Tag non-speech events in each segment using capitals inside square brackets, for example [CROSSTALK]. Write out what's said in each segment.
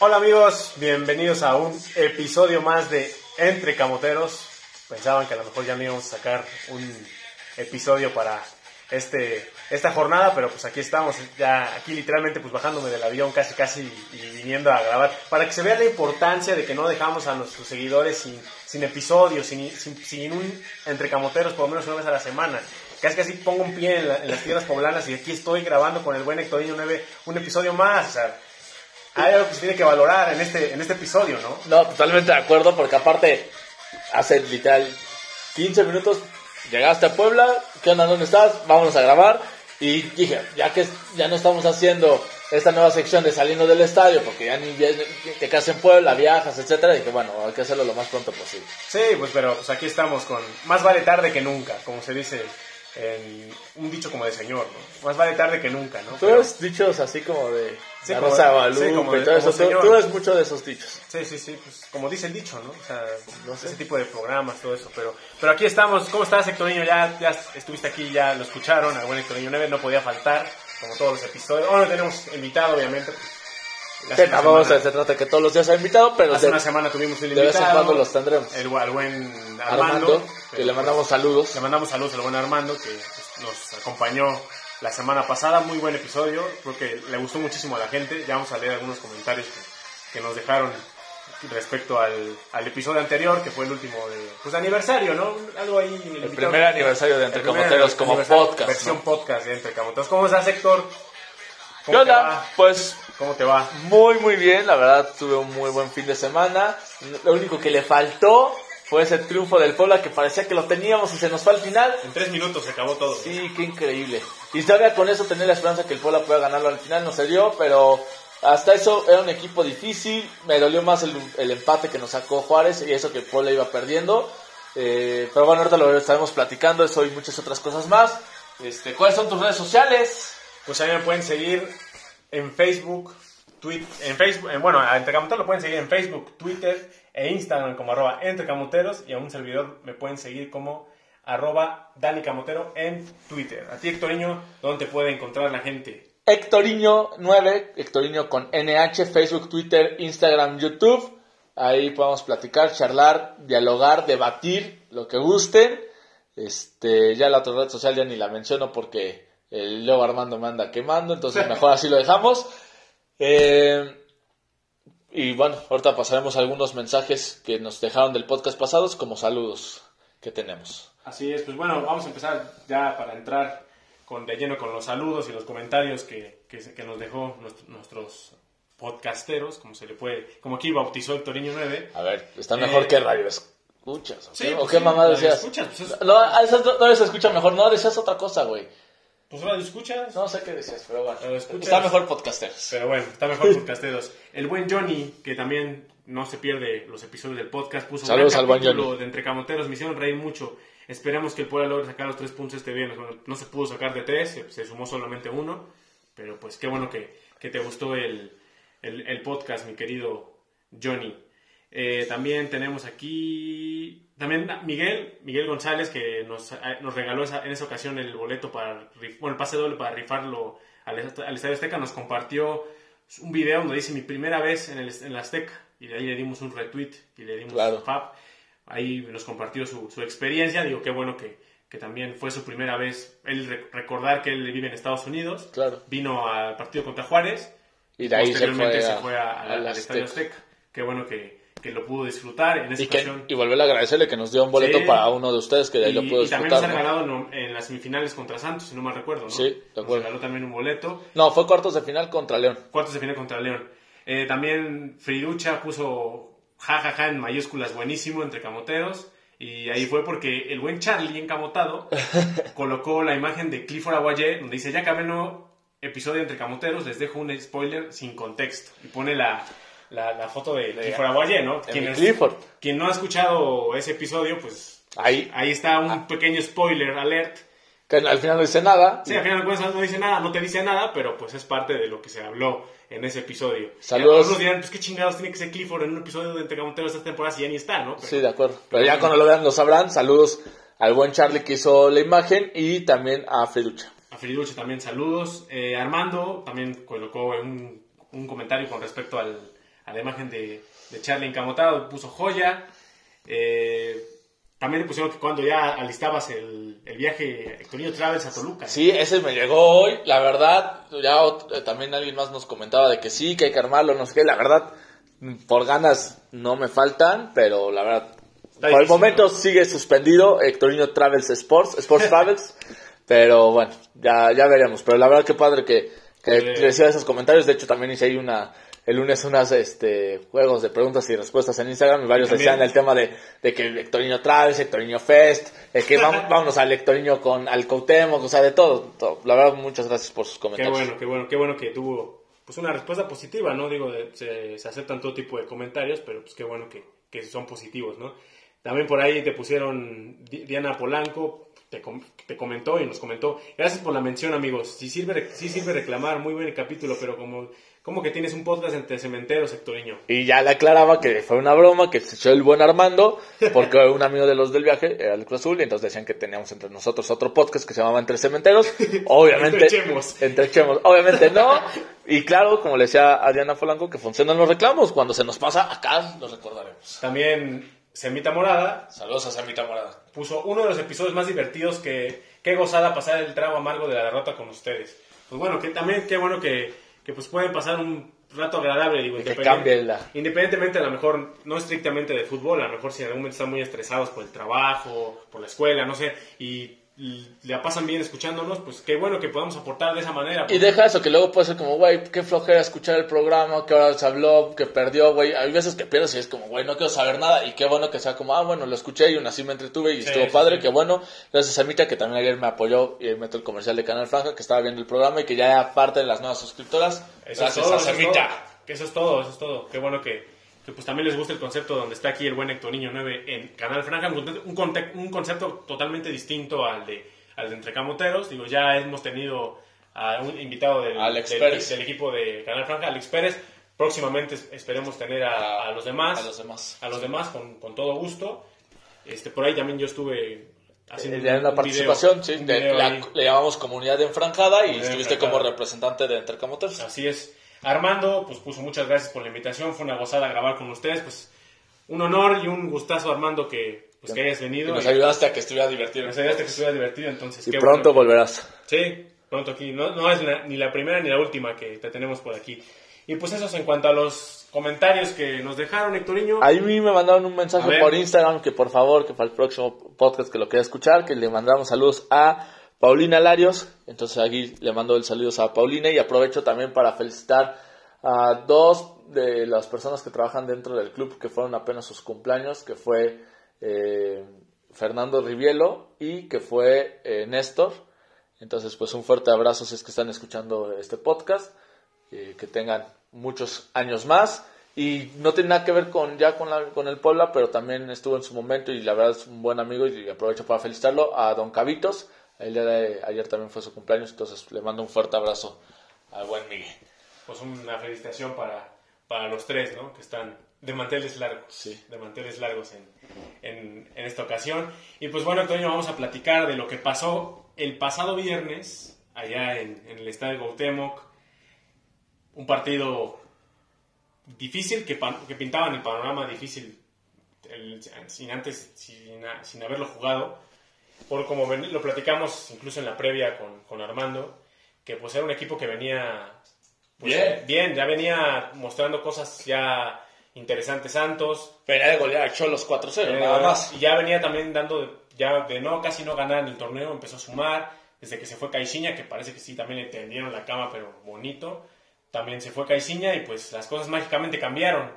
Hola amigos, bienvenidos a un episodio más de Entre Camoteros. Pensaban que a lo mejor ya no íbamos a sacar un episodio para este, esta jornada, pero pues aquí estamos, ya aquí literalmente pues bajándome del avión casi casi y viniendo a grabar, para que se vea la importancia de que no dejamos a nuestros seguidores sin, sin episodios, sin, sin, sin un Entre Camoteros por lo menos una vez a la semana. Casi casi pongo un pie en, la- en las tierras poblanas y aquí estoy grabando con el buen Hectorinho 9 un episodio más. O sea, hay algo que se tiene que valorar en este, en este episodio, ¿no? No, totalmente de acuerdo, porque aparte, hace literal 15 minutos llegaste a Puebla, ¿qué onda? ¿Dónde estás? Vámonos a grabar. Y dije, ya que ya no estamos haciendo esta nueva sección de saliendo del estadio, porque ya ni te quedas en Puebla, viajas, etcétera, dije, bueno, hay que hacerlo lo más pronto posible. Sí, pues pero pues aquí estamos con más vale tarde que nunca, como se dice en un dicho como de señor, ¿no? Más vale tarde que nunca, ¿no? Tú Pero- dichos así como de Sí, la como- Rosa de sí, Guadalupe como de- y todo como eso. Tú, señor. tú eres mucho de esos dichos. Sí, sí, sí, pues como dice el dicho, ¿no? O sea, ese tipo de programas, todo eso. Pero, pero aquí estamos. ¿Cómo estás, Hectorinho? Ya, ya estuviste aquí, ya lo escucharon. Al buen Hectorinho 9 no podía faltar, como todos los episodios. Ahora tenemos invitado, obviamente. pues, se, trata que todos los días hay invitado, pero Hace de, una semana tuvimos el de vez en invitado. cuando los tendremos. El, al buen Armando. Armando, que le mandamos saludos. Le mandamos saludos al buen Armando que pues, nos acompañó la semana pasada. Muy buen episodio. Creo que le gustó muchísimo a la gente. Ya vamos a leer algunos comentarios que, que nos dejaron respecto al, al episodio anterior, que fue el último de pues, aniversario, ¿no? Algo ahí. El invitado- primer aniversario de Entre Camoteros como podcast. Versión ¿no? podcast de Entre Camoteros. ¿Cómo estás, Héctor? ¿Qué ¿Cómo te onda? Pues ¿Cómo te va? muy, muy bien. La verdad, tuve un muy buen fin de semana. Lo único que le faltó fue ese triunfo del Puebla que parecía que lo teníamos y se nos fue al final. En tres minutos se acabó todo. Sí, qué increíble. Y todavía con eso tenía la esperanza que el Puebla pueda ganarlo al final, no se dio, pero hasta eso era un equipo difícil. Me dolió más el, el empate que nos sacó Juárez y eso que Puebla iba perdiendo. Eh, pero bueno, ahorita lo estaremos platicando, eso y muchas otras cosas más. Este, ¿Cuáles son tus redes sociales? Pues ahí me pueden seguir en Facebook, Twitter, en Facebook, en- bueno, a lo pueden seguir en Facebook, Twitter e Instagram como arroba Entre Camoteros y a un servidor me pueden seguir como arroba Dani Camotero en Twitter. A ti, Hectorinho, ¿dónde te puede encontrar la gente? Hectoriño 9, Hectoriño con NH, Facebook, Twitter, Instagram, YouTube. Ahí podemos platicar, charlar, dialogar, debatir, lo que gusten. Este, ya la otra red social ya ni la menciono porque el Leo Armando me anda quemando, entonces [LAUGHS] mejor así lo dejamos. Eh, y bueno, ahorita pasaremos algunos mensajes que nos dejaron del podcast pasados como saludos que tenemos. Así es, pues bueno, vamos a empezar ya para entrar con, de lleno con los saludos y los comentarios que, que, que nos dejó nuestro- nuestros podcasteros, como se le puede, como aquí bautizó Hectorinho 9. A ver, está mejor Eh, que radio escuchas. ¿o sí, qué, ¿O pues qué sí, mamá decías? escuchas, pues es- No, a esas no, no se escucha mejor, no, decías otra cosa, güey. Pues ahora lo escuchas. No sé qué decías, pero bueno. Está mejor podcasteros. Pero bueno, está mejor podcasteros. El buen Johnny, que también no se pierde los episodios del podcast, puso un Saludos gran al buen capítulo de Entre Camoteros, me hicieron reír mucho. Esperemos que el Puebla logre sacar los tres puntos este viernes. Bueno, no se pudo sacar de tres, se, se sumó solamente uno. Pero pues qué bueno que, que te gustó el, el- el podcast, mi querido Johnny. Eh, también tenemos aquí también Miguel, Miguel González, que nos, eh, nos regaló esa- en esa ocasión el boleto para, bueno, el pase doble para rifarlo al, al Estadio Azteca. Nos compartió un video donde dice mi primera vez en el, en el Azteca. Y de ahí le dimos un retweet y le dimos Claro. un fab. Ahí nos compartió su, su experiencia. Digo, qué bueno que, que también fue su primera vez. Él re- recordar que él vive en Estados Unidos. Claro. Vino al partido contra Juárez. Y de ahí se Posteriormente fue, se a- fue a- a- al al Estadio. Azteca. Qué bueno que, que lo pudo disfrutar en esa Y, que, ocasión. y volver a agradecerle que nos dio un boleto Sí. para uno de ustedes que de ahí lo pudo y también nos ha disfrutar. ¿no? regalado en, las semifinales contra Santos, si no mal recuerdo, ¿no? Sí, de Nos acuerdo. regaló también un boleto. No, fue cuartos de final contra León. Cuartos de final contra León. Eh, también Friducha puso jajaja en mayúsculas buenísimo entre camoteros. Y ahí fue porque el buen Charlie encamotado [LAUGHS] colocó la imagen de Clifford Aguayé donde dice ya el nuevo episodio entre camoteros, les dejo un spoiler sin contexto. Y pone la, la, la foto de Clifford Aguayé, ¿no? de Quien, es- Clifford. quien no ha escuchado ese episodio, pues Ahí, ahí está un pequeño spoiler alert. que al final no dice nada. Sí, al final de no dice nada, no te dice nada, pero pues es parte de lo que se habló en ese episodio. Saludos. Algunos dirán, pues qué chingados tiene que ser Clifford en un episodio de Entre Camoteros esta temporada si ya ni está, ¿no? Pero- Sí, de acuerdo. Pero ya cuando lo vean lo sabrán. Saludos al buen Charlie que hizo la imagen y también a Feducha. A Feliducho también saludos. Eh, Armando también colocó un, un comentario con respecto al, a la imagen de, de Charlie encamotado, puso joya. Eh, también le pusieron que cuando ya alistabas el, el viaje Hectorinho Travels a Toluca. Sí, ese me llegó hoy. La verdad, ya ot- eh, también alguien más nos comentaba de que sí, que hay que armarlo, no sé qué. La verdad, por ganas no me faltan, pero la verdad, Está por el momento ¿no? sigue suspendido Hectorino Travels Sports, Sports [LAUGHS] Travels. pero bueno, ya, ya veremos. Pero la verdad, que padre que, que Eh. esos comentarios. De hecho, también hice ahí una. El lunes unas este, juegos de preguntas y respuestas en Instagram y varios También. decían el tema de, de que Hectorino Travels, Hectorino Fest, de que [LAUGHS] vamos, vámonos al Hectorino con al Cuauhtémoc, o sea, de todo, todo. La verdad, muchas gracias por sus Qué comentarios. bueno, qué bueno, qué bueno que tuvo pues una respuesta positiva, ¿no? Digo, de- se, se aceptan todo tipo de comentarios, pero pues qué bueno que, que son positivos, ¿no? También por ahí te pusieron Di- Diana Polanco, te, com- te comentó y nos comentó. Gracias por la mención, amigos. Sí sirve, sí sirve reclamar, muy buen capítulo, pero como, como que tienes un podcast entre cementeros, Hectorinho. Y ya le aclaraba que fue una broma, que se echó el buen Armando, porque [LAUGHS] un amigo de los del viaje era el Cruz Azul, y entonces decían que teníamos entre nosotros otro podcast que se llamaba Entre Cementeros. [LAUGHS] Obviamente. Entrechemos. Entrechemos. Obviamente no. Y claro, como le decía a Diana Polanco, que funcionan los reclamos. Cuando se nos pasa, acá los recordaremos. También Semita Morada Saludos a Samita Morada. puso uno de los episodios más divertidos que qué gozada pasar el trago amargo de la derrota con ustedes. Pues bueno, que también qué bueno que, que pues pueden pasar un rato agradable, digo, la- independientemente a lo mejor no estrictamente de fútbol, a lo mejor si en algún momento están muy estresados por el trabajo, por la escuela, no sé, y la pasan bien escuchándonos, pues qué bueno que podamos aportar de esa manera. Y deja eso, que luego puede ser como, güey, qué flojera escuchar el programa, que ahora se habló, que perdió, güey. Hay veces que pierdes y es como, güey, no quiero saber nada. Y qué bueno que sea como, ah, bueno, lo escuché y aún así me entretuve y Sí, estuvo sí, padre, sí. qué bueno. Gracias a Mita, que también ayer me apoyó y meto el comercial de Canal Franja, que estaba viendo el programa y que ya era parte de las nuevas suscriptoras. Eso Gracias es todo, a eso es Samita. todo. Que eso es todo, eso es todo. Qué bueno que, que, pues también les gusta el concepto donde está aquí el buen Hectorinho 9 en Canal Franja, un, conte- un, concepto totalmente distinto al de, al de Entre Camoteros. Digo, ya hemos tenido a un invitado del, del- equipo de Canal Franja, Alex Pérez. Próximamente es- esperemos tener a, a los demás, A los demás. a los demás con, con todo gusto. Este, por ahí también yo estuve haciendo Eh, una un participación, video- sí, de- la- le llamamos comunidad enfranjada y estuviste enfranjada. como representante de Intercamoteros. Así es. Armando, pues puso muchas gracias por la invitación. Fue una gozada grabar con ustedes. Pues un honor y un gustazo, Armando, que, pues, que hayas Y venido. nos ayudaste a que estuviera divertido. nos ayudaste a que estuviera divertido. Entonces, Y qué pronto bueno. volverás. Sí, pronto aquí. No, no es ni la primera ni la última que te tenemos por aquí. Y pues eso es en cuanto a los comentarios que nos dejaron, Hectoriño. A mí me mandaron un mensaje por Instagram que por favor, que para el próximo podcast que lo quiera escuchar, que le mandamos saludos a Paulina Larios. Entonces aquí le mando el saludos a Paulina y aprovecho también para felicitar a dos de las personas que trabajan dentro del club que fueron apenas sus cumpleaños, que fue eh, Fernando Rivielo y que fue eh, Néstor. Entonces pues un fuerte abrazo si es que están escuchando este podcast eh, que tengan muchos años más y no tiene nada que ver con ya con, la, con el Puebla, pero también estuvo en su momento y la verdad es un buen amigo y aprovecho para felicitarlo a Don Cavitos. El día de ayer también fue su cumpleaños, entonces le mando un fuerte abrazo al buen Miguel. Pues una felicitación para, para los tres, ¿no? Que están de manteles largos. Sí. De manteles largos en, en, en esta ocasión. Y pues bueno, Antonio, vamos a platicar de lo que pasó el pasado viernes allá en, en el estadio Gautemoc. Un partido difícil que, que pintaban el panorama difícil el- sin antes, sin, sin haberlo jugado. Por como ven- lo platicamos incluso en la previa con, con Armando, que pues era un equipo que venía pues, Bien. bien, ya venía mostrando cosas ya interesantes Santos. Venía de golear a Cholos 4-0, Eh, nada más. Y ya venía también dando, ya de no, casi no ganar en el torneo, empezó a sumar. Desde que se fue Caixinha, que parece que sí, también le tendieron la cama, pero bonito. También se fue Caixinha y pues las cosas mágicamente cambiaron.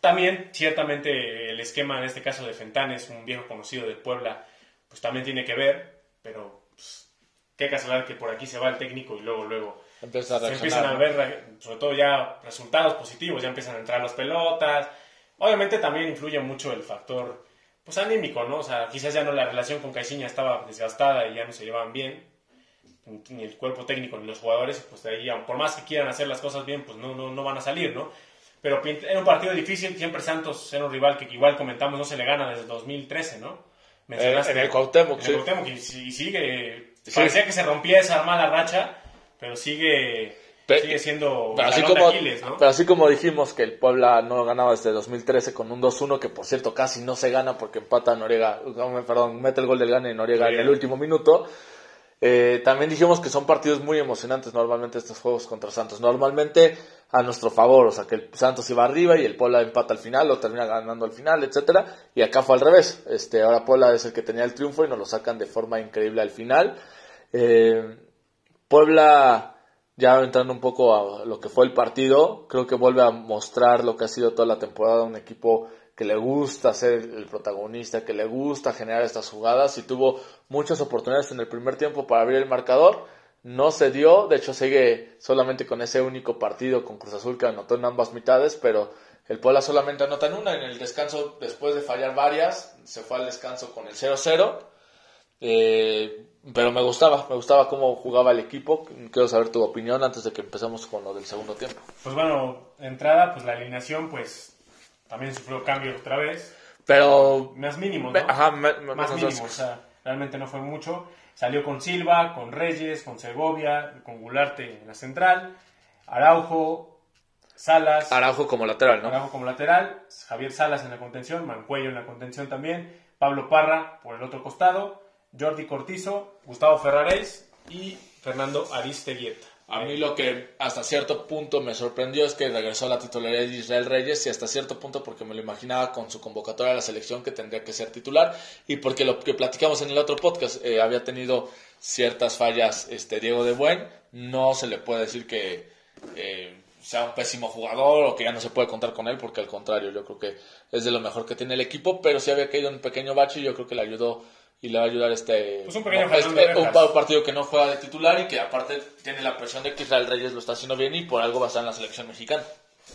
También, ciertamente, el esquema en este caso de Fentanes, un viejo conocido de Puebla, pues también tiene que ver, pero pues, qué casualidad que por aquí se va el técnico y luego, luego Empieza a se empiezan a ver, sobre todo ya resultados positivos, ya empiezan a entrar las pelotas. Obviamente también influye mucho el factor pues anímico, ¿no? O sea, quizás ya no la relación con Caixinha estaba desgastada y ya no se llevaban bien, ni el cuerpo técnico ni los jugadores, pues de ahí, por más que quieran hacer las cosas bien, pues no, no, no van a salir, ¿no? Pero era un partido difícil, siempre Santos era un rival que igual comentamos no se le gana desde el 2013, ¿no? Eh, en el Cuauhtémoc, En sí. el Cuauhtémoc, y, si- y sigue, Sí. parecía que se rompía esa mala racha, pero sigue Pe- sigue siendo Pero así, de como, Aquiles, ¿no? pero así como dijimos que el Puebla no ganaba desde 2013 con un 2-1, que por cierto casi no se gana porque empata Noriega, no, perdón, mete el gol del gane Noriega en el último minuto. Eh, también dijimos que son partidos muy emocionantes normalmente estos juegos contra Santos. Normalmente a nuestro favor, o sea que el Santos iba arriba y el Puebla empata al final o termina ganando al final, etcétera. Y acá fue al revés. Este, ahora Puebla es el que tenía el triunfo y nos lo sacan de forma increíble al final. Eh, Puebla, ya entrando un poco a lo que fue el partido, creo que vuelve a mostrar lo que ha sido toda la temporada, un equipo que le gusta ser el protagonista, que le gusta generar estas jugadas y tuvo muchas oportunidades en el primer tiempo para abrir el marcador. No se dio, de hecho sigue solamente con ese único partido con Cruz Azul que anotó en ambas mitades, pero el Puebla solamente anota en una. En el descanso, después de fallar varias, se fue al descanso con el 0-0. Eh, pero me gustaba, me gustaba cómo jugaba el equipo. Quiero saber tu opinión antes de que empecemos con lo del segundo tiempo. Pues bueno, entrada, pues la alineación, pues también sufrió cambio otra vez. Pero, Más mínimo, ¿no? ajá, Más mínimo, o sea, realmente no fue mucho. Salió con Silva, con Reyes, con Segovia, con Gularte en la central, Araujo, Salas, Araujo como lateral, ¿no? Araujo como lateral, Javier Salas en la contención, Mancuello en la contención también, Pablo Parra por el otro costado, Jordi Cortizo, Gustavo Ferraréis y Fernando Aristeguieta. A mí lo que hasta cierto punto me sorprendió es que regresó a la titularidad de Israel Reyes y hasta cierto punto porque me lo imaginaba con su convocatoria a la selección que tendría que ser titular y porque lo que platicamos en el otro podcast eh, había tenido ciertas fallas este Diego de Buen, no se le puede decir que eh, sea un pésimo jugador o que ya no se puede contar con él porque al contrario yo creo que es de lo mejor que tiene el equipo, pero sí había caído en un pequeño bache y yo creo que le ayudó y le va a ayudar este, Pues un pequeño este- Fernando un partido que no juega de titular y que aparte tiene la presión de que Israel Reyes lo está haciendo bien y por algo va a estar en la selección mexicana.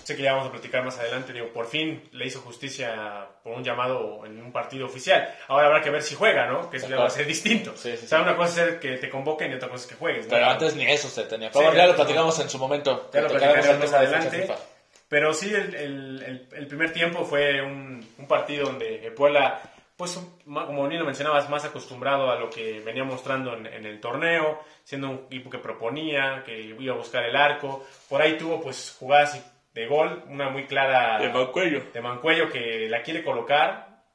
Sé que ya vamos a platicar más adelante, digo, por fin le hizo justicia por un llamado en un partido oficial. Ahora habrá que ver si juega, ¿no? Que eso ya va a ser distinto. Sí, sí, o sea, sí. una cosa es que te convoquen y otra cosa es que juegues. ¿no? Pero antes ni eso se tenía. Pero ya lo platicamos en su momento. Ya lo Platicaremos más adelante. Pero sí, el, el- el- el primer tiempo fue un, un partido donde Puebla, pues como bien lo mencionabas, más acostumbrado a lo que venía mostrando en, en el torneo, siendo un equipo que proponía, que iba a buscar el arco. Por ahí tuvo pues jugadas de gol, una muy clara De Mancuello. de Mancuello que la quiere colocar.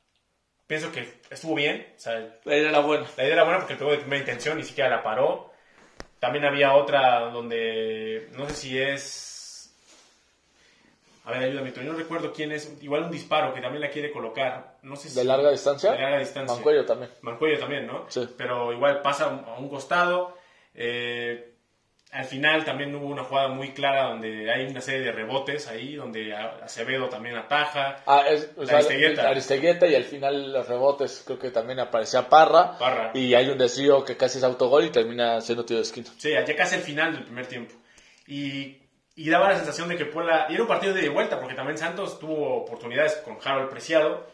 Pienso que estuvo bien, o sea, La idea era buena. la idea era buena porque pegó de primera intención, ni siquiera la paró. También había otra donde, no sé si es... A ver, ayúdame, Tony, no recuerdo quién es. Igual un disparo que también la quiere colocar. No sé si... ¿De larga distancia? De larga distancia. Mancuello también. Mancuello también, ¿no? Sí. Pero igual pasa a un- costado. Eh, al final también hubo una jugada muy clara donde hay una serie de rebotes ahí, donde Acevedo también ataja. Ah, es, o sea, Aristeguieta. Aristeguieta y al final los rebotes creo que también aparecía Parra. Parra. Y hay un desvío que casi es autogol y termina siendo tiro de esquina. Sí, ya casi el final del primer tiempo. Y, y daba la sensación de que Puebla... Y era un partido de vuelta, porque también Santos tuvo oportunidades con Harold Preciado,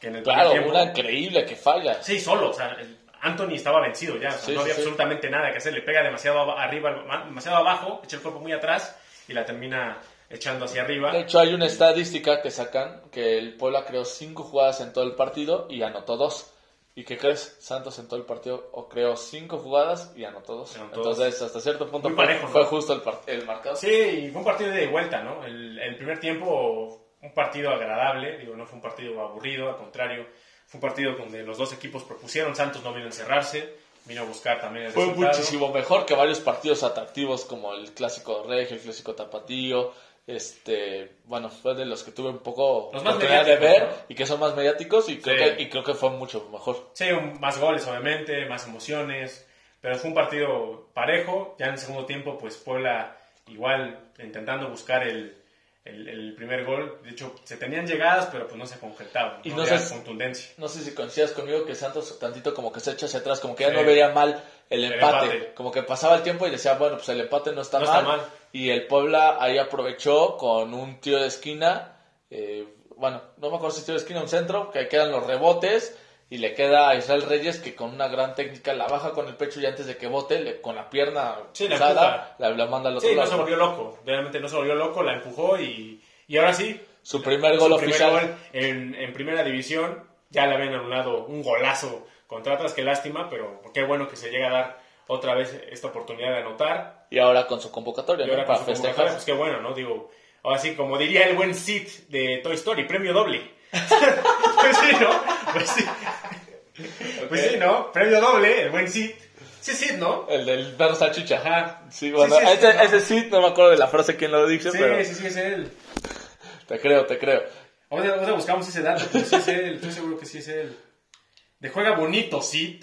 que en el Claro, tiempo... una increíble que falla. Sí, solo, o sea, Anthony estaba vencido ya, o sea, Sí, no había sí. absolutamente nada que hacer, le pega demasiado arriba, ma- demasiado abajo, echa el cuerpo muy atrás y la termina echando hacia arriba. De hecho, hay una estadística que sacan que el Puebla creó cinco jugadas en todo el partido y anotó dos. ¿Y qué crees? Santos en todo el partido o creó cinco jugadas y anotó dos. Entonces, hasta cierto punto Muy fue, parejo, ¿no? fue justo el, el marcador. Sí, y fue un partido de vuelta, ¿no? El, el primer tiempo, un partido agradable, digo, no fue un partido aburrido, al contrario, fue un partido donde los dos equipos propusieron, Santos no vino a encerrarse, vino a buscar también el Fue resultado. muchísimo mejor que varios partidos atractivos como el clásico regio, el clásico tapatío. Este, bueno, fue de los que tuve un poco Los más oportunidad de ver y que son más mediáticos y creo, Sí. que, y creo que fue mucho mejor. Sí, un- más goles, obviamente, más emociones, pero fue un partido parejo. Ya en el segundo tiempo, pues Puebla igual intentando buscar el, el- el primer gol. De hecho, se tenían llegadas, pero pues no se concretaban. Y no no sé- contundencia. No sé si coincidas conmigo que Santos tantito como que se echa hacia atrás, como que ya Sí. no veía mal el El empate. empate. Como que pasaba el tiempo y decía, bueno, pues el empate no está, No mal. está mal. Y el Puebla ahí aprovechó con un tiro de esquina. eh, bueno, no me acuerdo si tiro de esquina o un centro, que quedan los rebotes. Y le queda a Israel Reyes que con una gran técnica la baja con el pecho y antes de que bote, le- con la pierna Sí, la cruzada, la, la manda al otro Sí, no lado. se volvió loco. Realmente no se volvió loco, la empujó y, y ahora sí. Su primer su gol primer oficial. gol en, en primera división. Ya le habían anulado un golazo contra Atlas, qué lástima, pero qué bueno que se llega a dar otra vez esta oportunidad de anotar. Y ahora con su convocatoria, Y ¿no? Para festejar. pues qué bueno, ¿no? Digo, ahora sí, como diría el buen Sid de Toy Story, premio doble. [LAUGHS] pues sí, ¿no? Pues sí. Pues sí, ¿no? Premio doble, el buen Sid. Sí, Sid, ¿no? El del perro salchicha. Ajá. Sí, bueno, sí, sí, ese, ¿no? ese sí, no me acuerdo de la frase quién lo dice, Sí, pero sí, sí, es él. te creo, te creo. Ahora, ahora buscamos ese dato, pero sí es él, estoy seguro que sí es él. De juega bonito, Sid.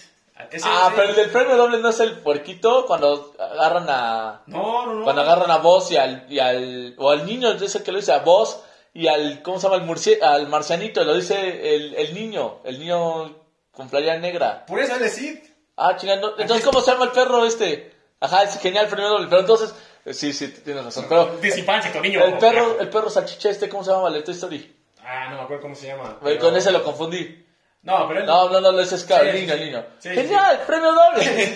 Ese- Ah, ese- pero el del premio doble no es el puerquito cuando agarran a... No, no, no. Cuando agarran a vos y al, y al... O al niño, ese que lo dice a vos y al... ¿Cómo se llama? El murci- al marcianito, lo dice el, el niño. El niño con playera negra. Por eso es Sid. Ah, chingando. Entonces, ¿cómo se llama el perro este? Ajá, es genial el premio doble. Pero entonces... eh, Sí, sí, tienes razón. Pero Desinfancia, niño. el perro, el perro salchicha este, ¿cómo se llama? El Toy Story. Ah, no me acuerdo cómo se llama. Pero- Con ese lo confundí. No, pero él... No, no, no, ese es claro, Sí, el niño, sí, el niño. sí, Genial, premio doble. [LAUGHS]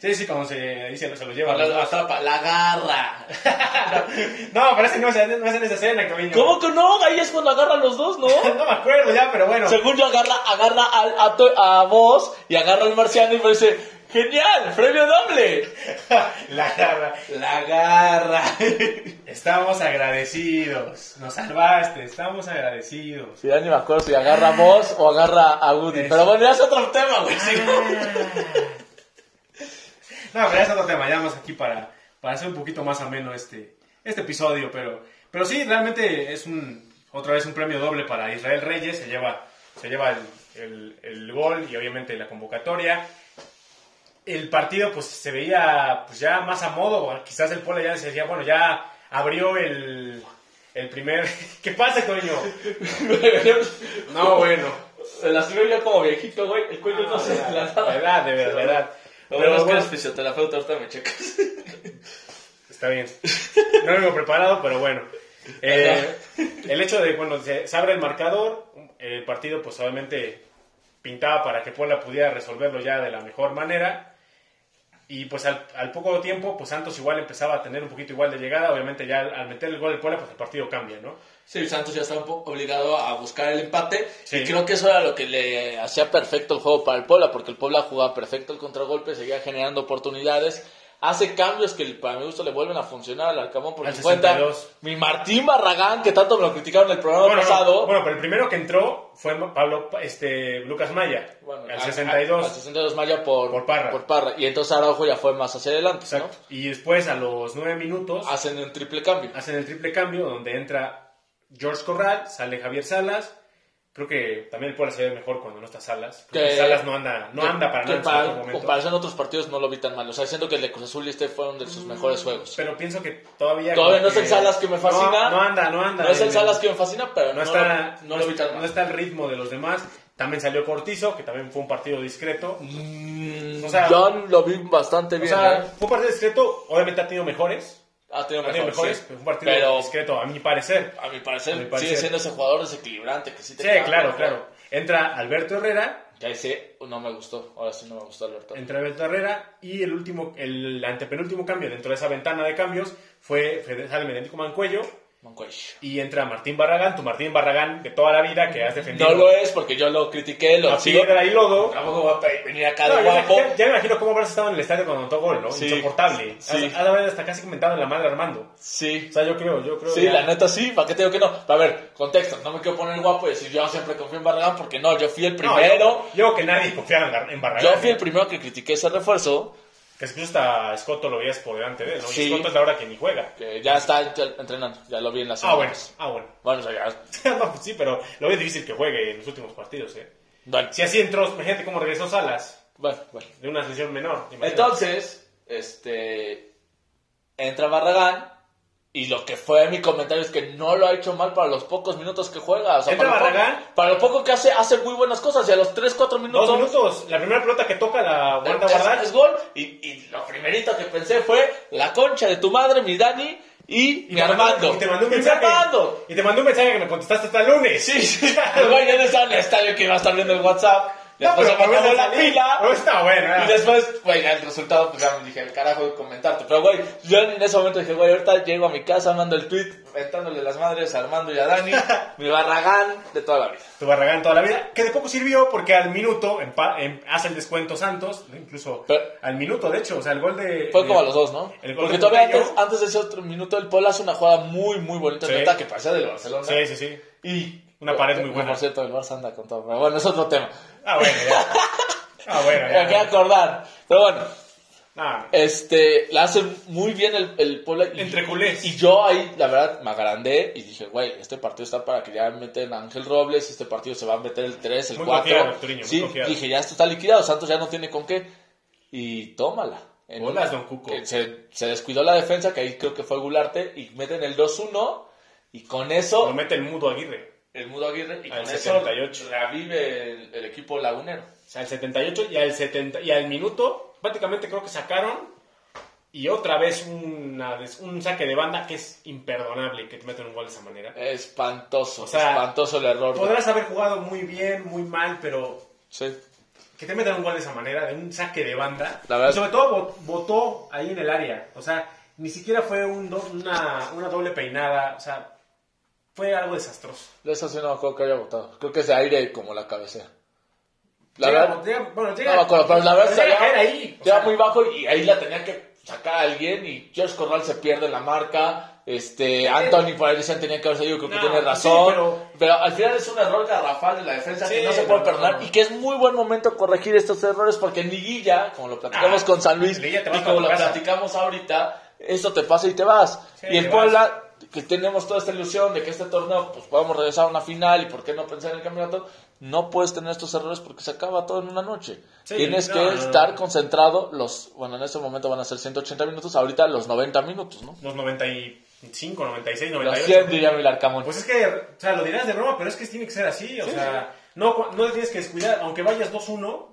sí. Sí, como se dice, se lo lleva. La, la tapa, la garra. [LAUGHS] no, pero ese no es, no es en esa escena, Camiño. ¿Cómo que no? Ahí es cuando agarran los dos, ¿no? [LAUGHS] No me acuerdo ya, pero bueno. Según yo, agarra, agarra al- a, a vos y agarra al marciano y me dice, genial, premio doble. [LAUGHS] La garra. La garra. Estamos agradecidos. Nos salvaste, estamos agradecidos. Sí, ya ni me acuerdo si agarra a vos o agarra a Woody. Pero bueno, ya es otro tema, güey. sí. No, pero ya es otro tema, ya vamos aquí para, para hacer un poquito más ameno este, este episodio, pero, pero sí, realmente es un, otra vez un premio doble para Israel Reyes, se lleva, se lleva el, el- el gol y obviamente la convocatoria. El partido pues se veía pues ya más a modo, quizás el Puebla ya decía, bueno, ya abrió el, el primer... [LAUGHS] ¿Qué pasa, coño? [LAUGHS] No, bueno. Se las veo yo como viejito, güey. El cuello no se la, edad, de verdad, la edad. Lo Pero bueno es que eres fisioterapeuta, ahorita me checas. [LAUGHS] Está bien. No lo vengo preparado, pero bueno. Eh, el hecho de, bueno, se, se abre el marcador, el partido pues obviamente pintaba para que Puebla pudiera resolverlo ya de la mejor manera. Y pues al, al poco tiempo, pues Santos igual empezaba a tener un poquito igual de llegada. Obviamente ya al, al meter el gol de Puebla, pues el partido cambia, ¿no? Sí, Santos ya estaba un poco obligado a buscar el empate. Sí. Y creo que eso era lo que le hacía perfecto el juego para el Puebla, porque el Puebla jugaba perfecto el contragolpe, seguía generando oportunidades. Hace cambios que para mi gusto le vuelven a funcionar al Arcamón por Al su cuenta. 62. Mi Martín Barragán, que tanto me lo criticaron en el programa Bueno, pasado. bueno, pero el primero que entró fue Pablo, este, Lucas Maya, Bueno, al a- 62. a- Al 62 Maya por, Por Parra. por Parra. Y entonces Araujo ya fue más hacia adelante, Exacto. Y después a los nueve minutos. Hacen un triple cambio. hacen el triple cambio donde entra George Corral, sale Javier Salas. Creo que también el Puebla se ve mejor cuando no está Salas. Que Salas no anda, no que- anda para nada en para- momento. comparación a otros partidos no lo vi tan mal. O sea, siento que el de Cruz Azul y este fueron de sus mejores juegos. Pero pienso que todavía. Todavía no es el Salas que me fascina. No, no anda, no anda. No es el Salas que me fascina, pero No no, está, lo, no lo vi tan no mal. está al ritmo de los demás. También salió Cortizo, que también fue un partido discreto. Mm, O sea- yo lo vi bastante O bien. sea, ¿eh? fue un partido discreto. Obviamente ha tenido mejores. Ha tenido mejores, mejores, sí. pero fue un partido Pero discreto, a mi parecer. a mi parecer, A mi sigue parecer. siendo ese jugador desequilibrante que sí te Sí, cambia, claro, claro. Entra Alberto Herrera, Ya ese no me gustó. Ahora sí no me gustó Alberto. entre Alberto Herrera y el último, el antepenúltimo cambio dentro de esa ventana de cambios fue Fede- sale Federico Mancuello Mancuello. y entra Martín Barragán, tu Martín Barragán de toda la vida que has defendido No lo es porque yo lo critiqué, lo a sigo. piedra y lodo. Tampoco va a venir acá No, de guapo. ya- ya me imagino cómo habrás estado en el estadio cuando anotó gol, ¿no? Sí, Insoportable. sí. Has, haber hasta casi comentado en la madre Armando. Sí. O sea, yo creo, yo creo. Sí, ya- la neta sí, ¿para qué te digo que no? A ver, contexto, no me quiero poner guapo y decir yo siempre confío en Barragán porque no, yo fui el No, primero. yo, yo creo que nadie confiaba en, en Barragán. yo fui el primero que critiqué ese refuerzo, Que incluso hasta Scotto lo veías por delante de él, ¿no? Sí. Y Scotto es la hora que ni juega. que ya está ent- entrenando, ya lo vi en las Ah, bueno, semanas. ah, bueno. Bueno, o sea, ya. [LAUGHS] no, pues sí, pero lo veo difícil que juegue en los últimos partidos, ¿eh? Bueno, Si así entró, imagínate cómo regresó Salas bueno, bueno. de una sesión menor. imagínate. Entonces, este. Entra Barragán. Y lo que fue mi comentario es que no lo ha hecho mal para los pocos minutos que juega. O sea, ¿Entra para, lo poco- Barragán? para lo poco que hace, hace muy buenas cosas. Y a los 3, 4 minutos. Dos minutos, la primera pelota que toca la guarda guardar. es gol. Y, y lo primerito que pensé fue la concha de tu madre, mi Dani y, mi te mandó- Armando. Y te mandó un mensaje. Armando. Y te mandó un mensaye que me contestaste hasta el lunes. Sí, sí. [LAUGHS] Güey ya no estaba en el estadio que iba a estar viendo el WhatsApp. Después pero se me acabó la salir. pila. No, está bueno, Y después, güey, el resultado, pues ya me dije, el carajo de comentarte. Pero, güey, yo en ese momento dije, güey, ahorita llego a mi casa, mando el tweet, mentándole las madres a Armando y a Dani, [LAUGHS] mi barragán de toda la vida. Tu Barragán toda la vida, que de poco sirvió porque al minuto hace el descuento Santos, incluso Pero- al minuto, de hecho, o sea, el gol de... Fue como a los dos, ¿no? el gol Porque todavía antes, antes de ese otro minuto, el Puebla hace una jugada muy, muy bonita Sí. que parecía del Barcelona. Sí, sí, sí. Y Una pared muy buena. Por cierto, el Barça anda con todo. Pero bueno, es otro tema. Ah, bueno, ya. Ah, bueno, [LAUGHS] Me hay que ya. acordar. Pero bueno, Ah, este, la hace muy bien el, el Puebla. Y, Entre culés. Y yo ahí, la verdad, me agrandé y dije, güey, este partido está para que ya meten a Ángel Robles, este partido se va a meter el 3, el Muy 4. confiado, Arturiño, muy sí, confiado. dije, ya esto está liquidado, Santos ya no tiene con qué. Y tómala. En Bolas, una- don Cuco. Se, se descuidó la defensa, que ahí creo que fue Gularte, y meten el 2-1. Y con eso, lo mete el mudo Aguirre. El Mudo Aguirre, y Al con 78. eso revive el, el equipo lagunero. O sea, al 78 y al 70 y al minuto, prácticamente creo que sacaron y otra vez una un saque de banda que es imperdonable que te metan un gol de esa manera. Espantoso, O sea, espantoso el error. Podrás haber jugado muy bien, muy mal, pero Sí. que te metan un gol de esa manera, de un saque de banda. La verdad- Y sobre todo vo- votó ahí en el área. O sea, ni siquiera fue un do- una, una doble peinada. O sea, fue algo desastroso. De eso sí no me acuerdo que haya votado. Creo que es de aire como la cabecera. La Llega- verdad, llega- bueno, no llega, me acuerdo, pero la verdad llega a llega, caer ahí. llega muy bajo y ahí la tenía que sacar a alguien y George Corral se pierde la marca. Este, Anthony por ahí decían tenía que haber salido, creo que No, tiene sí, razón. pero- pero... al final es un error garrafal de la defensa que Sí, no se puede no, perdonar no. y que es muy buen momento corregir estos errores porque en liguilla, como lo platicamos Ah, con San Luis y como lo platicamos ahorita, esto te pasa y te vas. Sí, y el Puebla que tenemos toda esta ilusión de que este torneo pues podamos regresar a una final y por qué no pensar en el campeonato, no puedes tener estos errores porque se acaba todo en una noche. Sí, Tienes no, que no, no. estar concentrado los, bueno, en este momento van a ser 180 minutos, ahorita los 90 minutos, ¿no? Los 95, 96, Los 98. 100 diría Milar Camón. Pues es que, o sea, lo dirás de broma, pero es que tiene que ser así. O sea, no, cu- no te tienes que descuidar, aunque vayas 2-1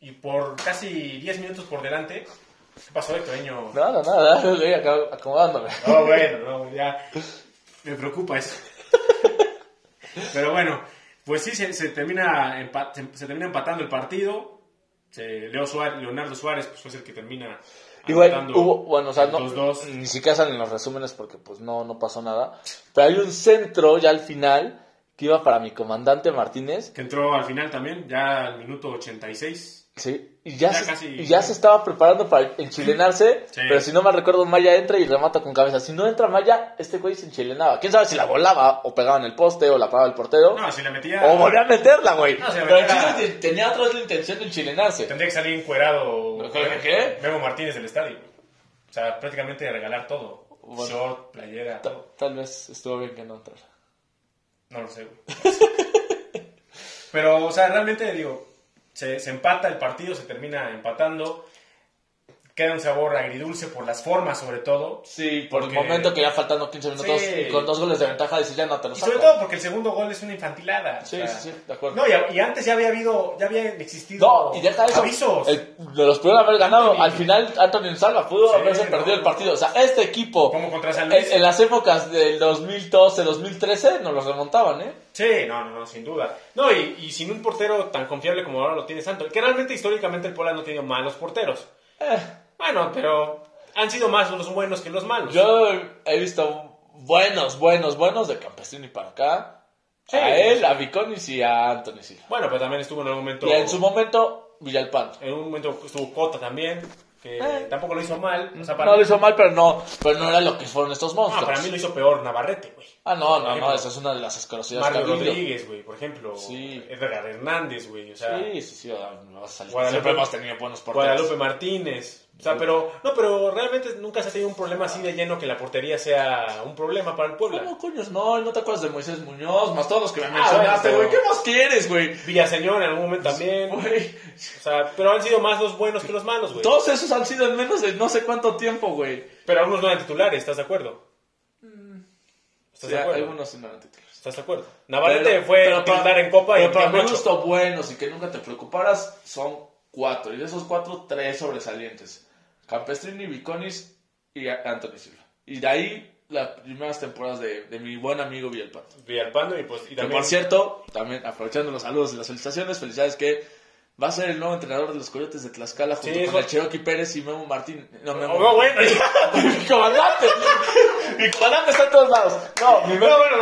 y por casi 10 minutos por delante. ¿Qué pasó, Hectoreño? Nada, nada, [LAUGHS] acá- acomodándome. No, bueno, no, ya. Me preocupa eso. [LAUGHS] Pero bueno, pues sí, se, se termina, se, se termina empatando el partido. Se- Leo Suárez, Leonardo Suárez pues, fue el que termina. Anotando hubo, bueno, o sea, no, dos. ni siquiera salen los resúmenes porque pues no, no pasó nada. Pero hay un centro ya al final que iba para mi comandante Martínez. Que entró al final también, ya al minuto 86. Sí, y ya, Ya se, casi- y ya se estaba preparando para enchilenarse, Sí. pero si no me recuerdo, Maya entra y remata con cabeza. Si no entra Maya, este güey se enchilenaba. ¿Quién sabe si la volaba o pegaba en el poste o la pagaba el portero? No, si le metía. O volvía a meterla, güey. No, la pero el chiste tenía atrás la intención de enchilenarse. Tendría que salir encuerado. ¿Qué, qué? Memo Martínez del estadio. O sea, prácticamente regalar todo. Bueno. Short, playera, todo. Tal vez estuvo bien que no entrara. No lo sé, güey. [LAUGHS] Pero, o sea, realmente, digo, se, se empata el partido, se termina empatando. Queda un sabor agridulce por las formas, sobre todo. Sí, por Porque- el momento que ya faltando 15 minutos Sí. y con dos goles de ventaja, dices ya no te lo Y saco. sobre todo porque el segundo gol es una infantilada. o Sí, sea, sí, sí, de acuerdo. No, y, y antes ya había habido, ya había existido No, y deja eso. avisos. El- de los pudieron haber ganado. Anthony. Al final, Anthony Salva pudo Sí, haberse no. perdido el partido. O sea, este equipo, Como contra San en, Luis. en las épocas del 2012, 2013, nos los remontaban, ¿eh? Sí, no, no, no, sin duda. No, y, y sin un portero tan confiable como ahora lo tiene Santos. Que realmente históricamente el Puebla no ha tenido malos porteros. Eh, Bueno, pero han sido más los buenos que los malos. yo he visto buenos, buenos, buenos de Campestrini para acá. Sí, a él, sí. a Viconis y a Anthony Silva. Bueno, pero también estuvo en algún momento. Y en su momento, Villalpando. En un momento estuvo Cota también, que Eh. tampoco lo hizo mal. O sea, para No mí- lo hizo mal, pero no, pero no era lo que fueron estos No, monstruos. para mí lo hizo peor Navarrete, güey. Ah, no, Por no, no, ejemplo, esa es una de las asquerosidades que ha Mario. Rodríguez, güey, por ejemplo. Sí. Edgar Hernández, güey. O sea, Sí, sí, sí, me vas a salir. Guadalupe- Siempre hemos tenido buenos porteros. Guadalupe Martínez. O sea, pero, no, pero realmente nunca se ha tenido un problema así de lleno que la portería sea un problema para el Puebla. ¿Cómo coños? No, no te acuerdas de Moisés Muñoz, más todos los que me Ah, mencionaste, güey. ¿Qué más quieres, güey? Villaseñor en algún momento también. Güey, O sea, pero han sido más los buenos que los malos, güey. todos esos han sido en menos de no sé cuánto tiempo, güey. Pero algunos no eran titulares, ¿estás de acuerdo? ¿Estás Sí, de acuerdo? algunos sí no eran titulares. ¿Estás de acuerdo? Navarrete Pero- fue pero para- titular en Copa y Pero para en mi ocho. gusto, buenos y que nunca te preocuparas son cuatro. Y de esos cuatro, tres sobresalientes: Campestrini, Viconis y Anthony Silva. Y de ahí las primeras temporadas de, de mi buen amigo Villalpando. Villalpando y pues y Que también por cierto, también aprovechando los saludos y las felicitaciones, felicidades que Va a ser el nuevo entrenador de los Coyotes de Tlaxcala junto Sí, con el Cherokee Pérez y Memo Martín. No, Memo. No, güey. mi [LAUGHS] comandante. Mi comandante está en todos lados. No, mi No, bueno,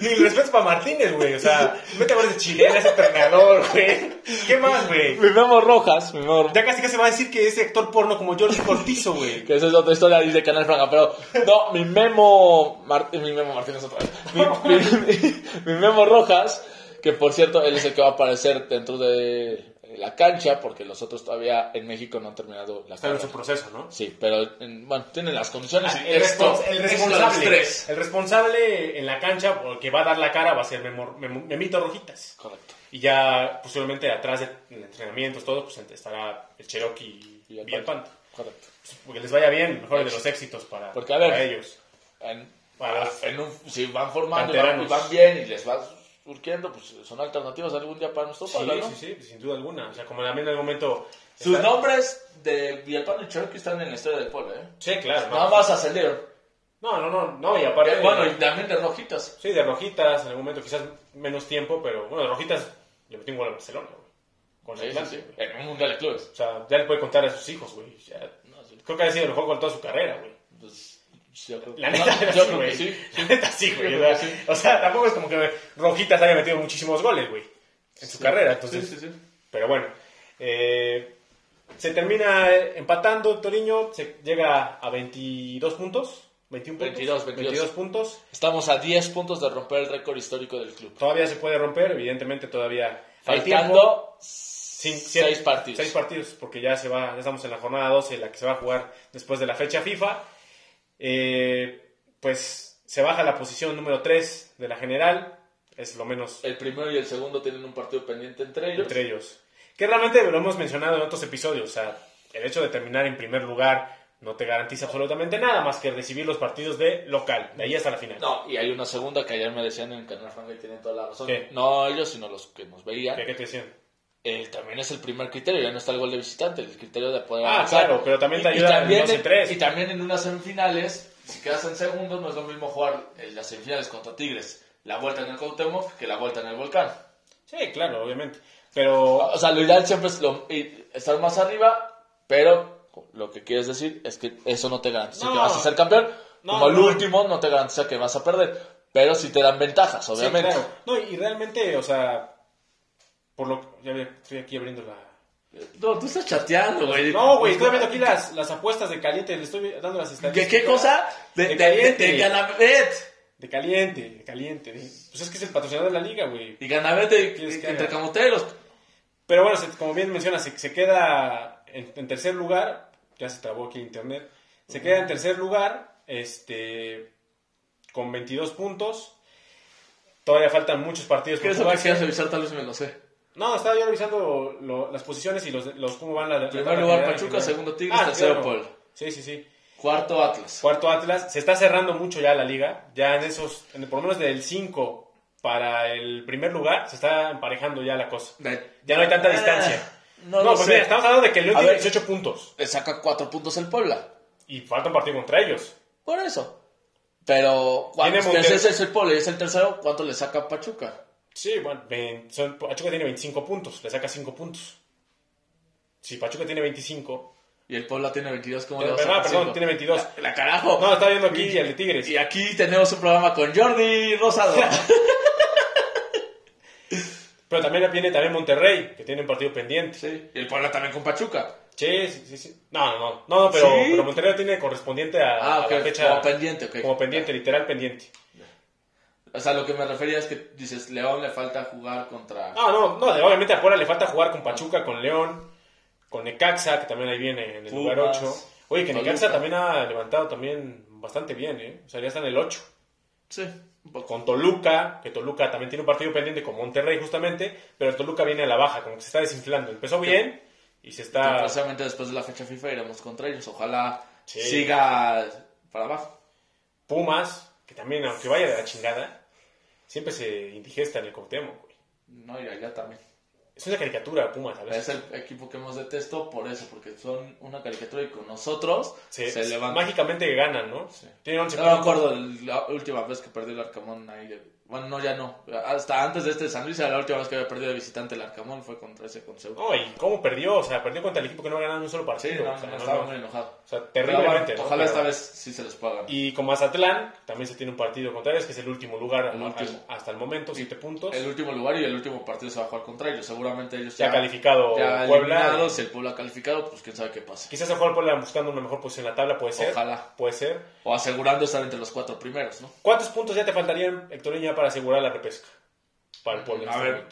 ni respeto para Martínez, güey. O sea, [LAUGHS] a ver de chilena, ese entrenador, güey. ¿Qué más, güey? mi Memo Rojas. Mi Memo Ya casi casi va a decir que es actor porno como Jordi Cortizo, güey. [LAUGHS] Que esa es otra historia de Canal Franga, pero no, mi Memo, mi Memo Martínez otra vez, mi, [LAUGHS] mi- mi- mi Memo Rojas, que por cierto, él es el que va a aparecer dentro de la cancha, porque los otros todavía en México no han terminado la Está en su proceso, ¿no? Sí, pero en- bueno, tienen las condiciones. Ah, El, esto- respons- responsable, el responsable en la cancha, o el que va a dar la cara, va a ser Memo- Memo- Memito Rojitas. Correcto. Y ya posiblemente atrás de en entrenamientos, todo, pues estará el Cherokee y, el Panto. Correcto. Porque les vaya bien, mejor de los éxitos para, Porque, a ver, para ellos. En- Para- en un- si van formando y van, y van bien y les va surgiendo, pues son alternativas algún día para nuestro Sí, pueblo, ¿no? sí, sí, sin duda alguna. O sea, como también en algún momento... Sus está- nombres de Villalpando y Cherokee están en la historia del pueblo, ¿eh? Sí, claro. Nada más ascendieron. no, no, no, no, y aparte... Eh, Bueno, y también de rojitas. Sí, de Rojitas, en algún momento quizás menos tiempo, pero bueno, de Rojitas le metió un gol a Barcelona, güey. Con Sí, el sí, Atlante, sí. güey. En un mundial de clubes. O sea, ya le puede contar a sus hijos, güey. Ya- No, sí. Creo que ha sido el mejor de toda su carrera, güey. Pues, yo creo, La no, neta, yo sí, creo güey. que sí. La neta, sí, güey. Yo O sí. o sea, tampoco es como que Rojitas haya metido muchísimos goles, güey. En su carrera, entonces. Sí, sí, sí. Pero bueno. eh, se termina empatando Toriño, se llega a 22 puntos. 21 puntos. 22, 22. puntos. Estamos a 10 puntos de romper el récord histórico del club. Todavía se puede romper, evidentemente todavía. Faltando Sin- 6 partidos. Seis partidos, porque ya se va, ya estamos en la jornada 12, la que se va a jugar después de la fecha FIFA. Eh, pues se baja la posición número 3 de la general, es lo menos El primero y el segundo tienen un partido pendiente entre ellos. entre ellos. Que realmente lo hemos mencionado en otros episodios, o sea, el hecho de terminar en primer lugar no te garantiza absolutamente nada más que recibir los partidos de local, de ahí hasta la final. No, y hay una segunda que ayer me decían en Canal Franga y tienen toda la razón. ¿Qué? No ellos, sino los que nos veían. ¿Qué, qué te decían? Eh, también es el primer criterio, ya no está el gol de visitante, el criterio de poder Ah, avanzar. claro, pero también te Y- y ayuda en también dos en tres. Y también en unas semifinales, si quedas en segundos, no es lo mismo jugar en las semifinales contra Tigres, la vuelta en el Cuauhtémoc, que la vuelta en el Volcán. Sí, claro, obviamente. Pero O sea, lo ideal siempre es lo- y- estar más arriba, pero lo que quieres decir es que eso no te garantiza No. que vas a ser campeón. No, como el no. último, no te garantiza que vas a perder. Pero sí te dan ventajas, obviamente. Sí, claro. No, y realmente, o sea, por lo ya ve, estoy aquí abriendo la... No, tú estás chateando, güey. No, güey, estoy viendo aquí las, las apuestas de caliente, le estoy dando las ¿Qué, estadísticas. qué cosa? De, caliente. de- de Ganabet. De caliente, de caliente. de- Pues es que es el patrocinador de la liga, güey. Y Ganabet de- ¿Quieres que entre camoteros. Pero bueno, como bien mencionas, se, se queda en, en tercer lugar, ya se trabó aquí internet, se queda en tercer lugar, este, con 22 puntos. Todavía faltan muchos partidos ¿Qué es lo que revisar? Tal vez me lo sé. No, estaba yo revisando lo- las posiciones y los, los cómo van la, la Primer tabla lugar Pachuca, segundo Tigres, tercero Puebla. Sí, sí, sí. Cuarto Atlas. Cuarto Atlas. Se está cerrando mucho ya la liga. Ya en esos, en, por lo menos del 5 para el primer lugar, se está emparejando ya la cosa. Ya no hay tanta distancia. Ah, No, pues sé. mira, estamos hablando de que el León tiene ver. 18 puntos. Le saca cuatro puntos el Puebla. Y falta un partido contra ellos. Por eso. Pero, ¿cuántos? Ese es el Puebla y es el tercero. ¿Cuánto le saca Pachuca? Sí, bueno, son- Pachuca tiene 25 puntos. Le saca 5 puntos. Si Pachuca tiene 25. Y el Puebla tiene 22. ¿Cómo Eh, le va a perdón, sacar perdón, tiene 22. La, la carajo. No, está viendo aquí el de Tigres. Y aquí tenemos un programa con Jordi Rosado. [LAUGHS] Pero también viene también Monterrey, que tiene un partido pendiente. sí. Y el Puebla también con Pachuca. Sí, sí, sí, sí. No, no, no, no, pero, ¿Sí? pero Monterrey tiene correspondiente a, Ah, a ok. la fecha. Como pendiente, ok. Como pendiente, literal pendiente. O sea, lo que me refería es que dices, León le falta jugar contra... No, no, no, obviamente a Puebla le falta jugar con Pachuca, con León, con Necaxa, que también ahí viene en el lugar Pumas, 8. Oye, que Toluca. Necaxa también ha levantado también bastante bien, ¿eh? O sea, ya está en el 8. Sí. Con Toluca, que Toluca también tiene un partido pendiente con Monterrey justamente, pero el Toluca viene a la baja, como que se está desinflando. Empezó bien y se está... precisamente después de la fecha FIFA iremos contra ellos. Ojalá Sí. siga para abajo. Pumas, que también, aunque vaya de la chingada, siempre se indigesta en el Cuauhtémoc, güey. No, y allá también. Es una caricatura, Pumas, a Es el equipo que hemos detesto por eso, porque son una caricatura y con nosotros Se, se, levanta. mágicamente ganan, ¿no? Sí. Tienen 11 No me acuerdo la última vez que perdió el Arcamón ahí de Bueno, no, ya no. Hasta antes de este San Luis, la última vez que había perdido de visitante el Arcamón fue contra ese con Seúl. No, y cómo perdió, o sea, perdió contra el equipo que no ni un solo partido. Sí, no, o sea, no, estaba no. muy enojado. O sea, terriblemente. ojalá esta vez sí se les pueda ganar. Y con Mazatlán también se tiene un partido contra ellos, que es el último lugar El último. hasta el momento, siete puntos. El último lugar y el último partido se va a jugar contra ellos. Seguramente ellos Ya ya, calificado ya Puebla. Si el Puebla ha calificado, pues quién sabe qué pasa. Quizás el Puebla buscando una mejor posición en la tabla, puede ser. Ojalá. Puede ser. O asegurando estar entre los cuatro primeros, ¿no? ¿Cuántos puntos ya te faltarían, Héctor para asegurar la repesca? Para el Puebla. A ver,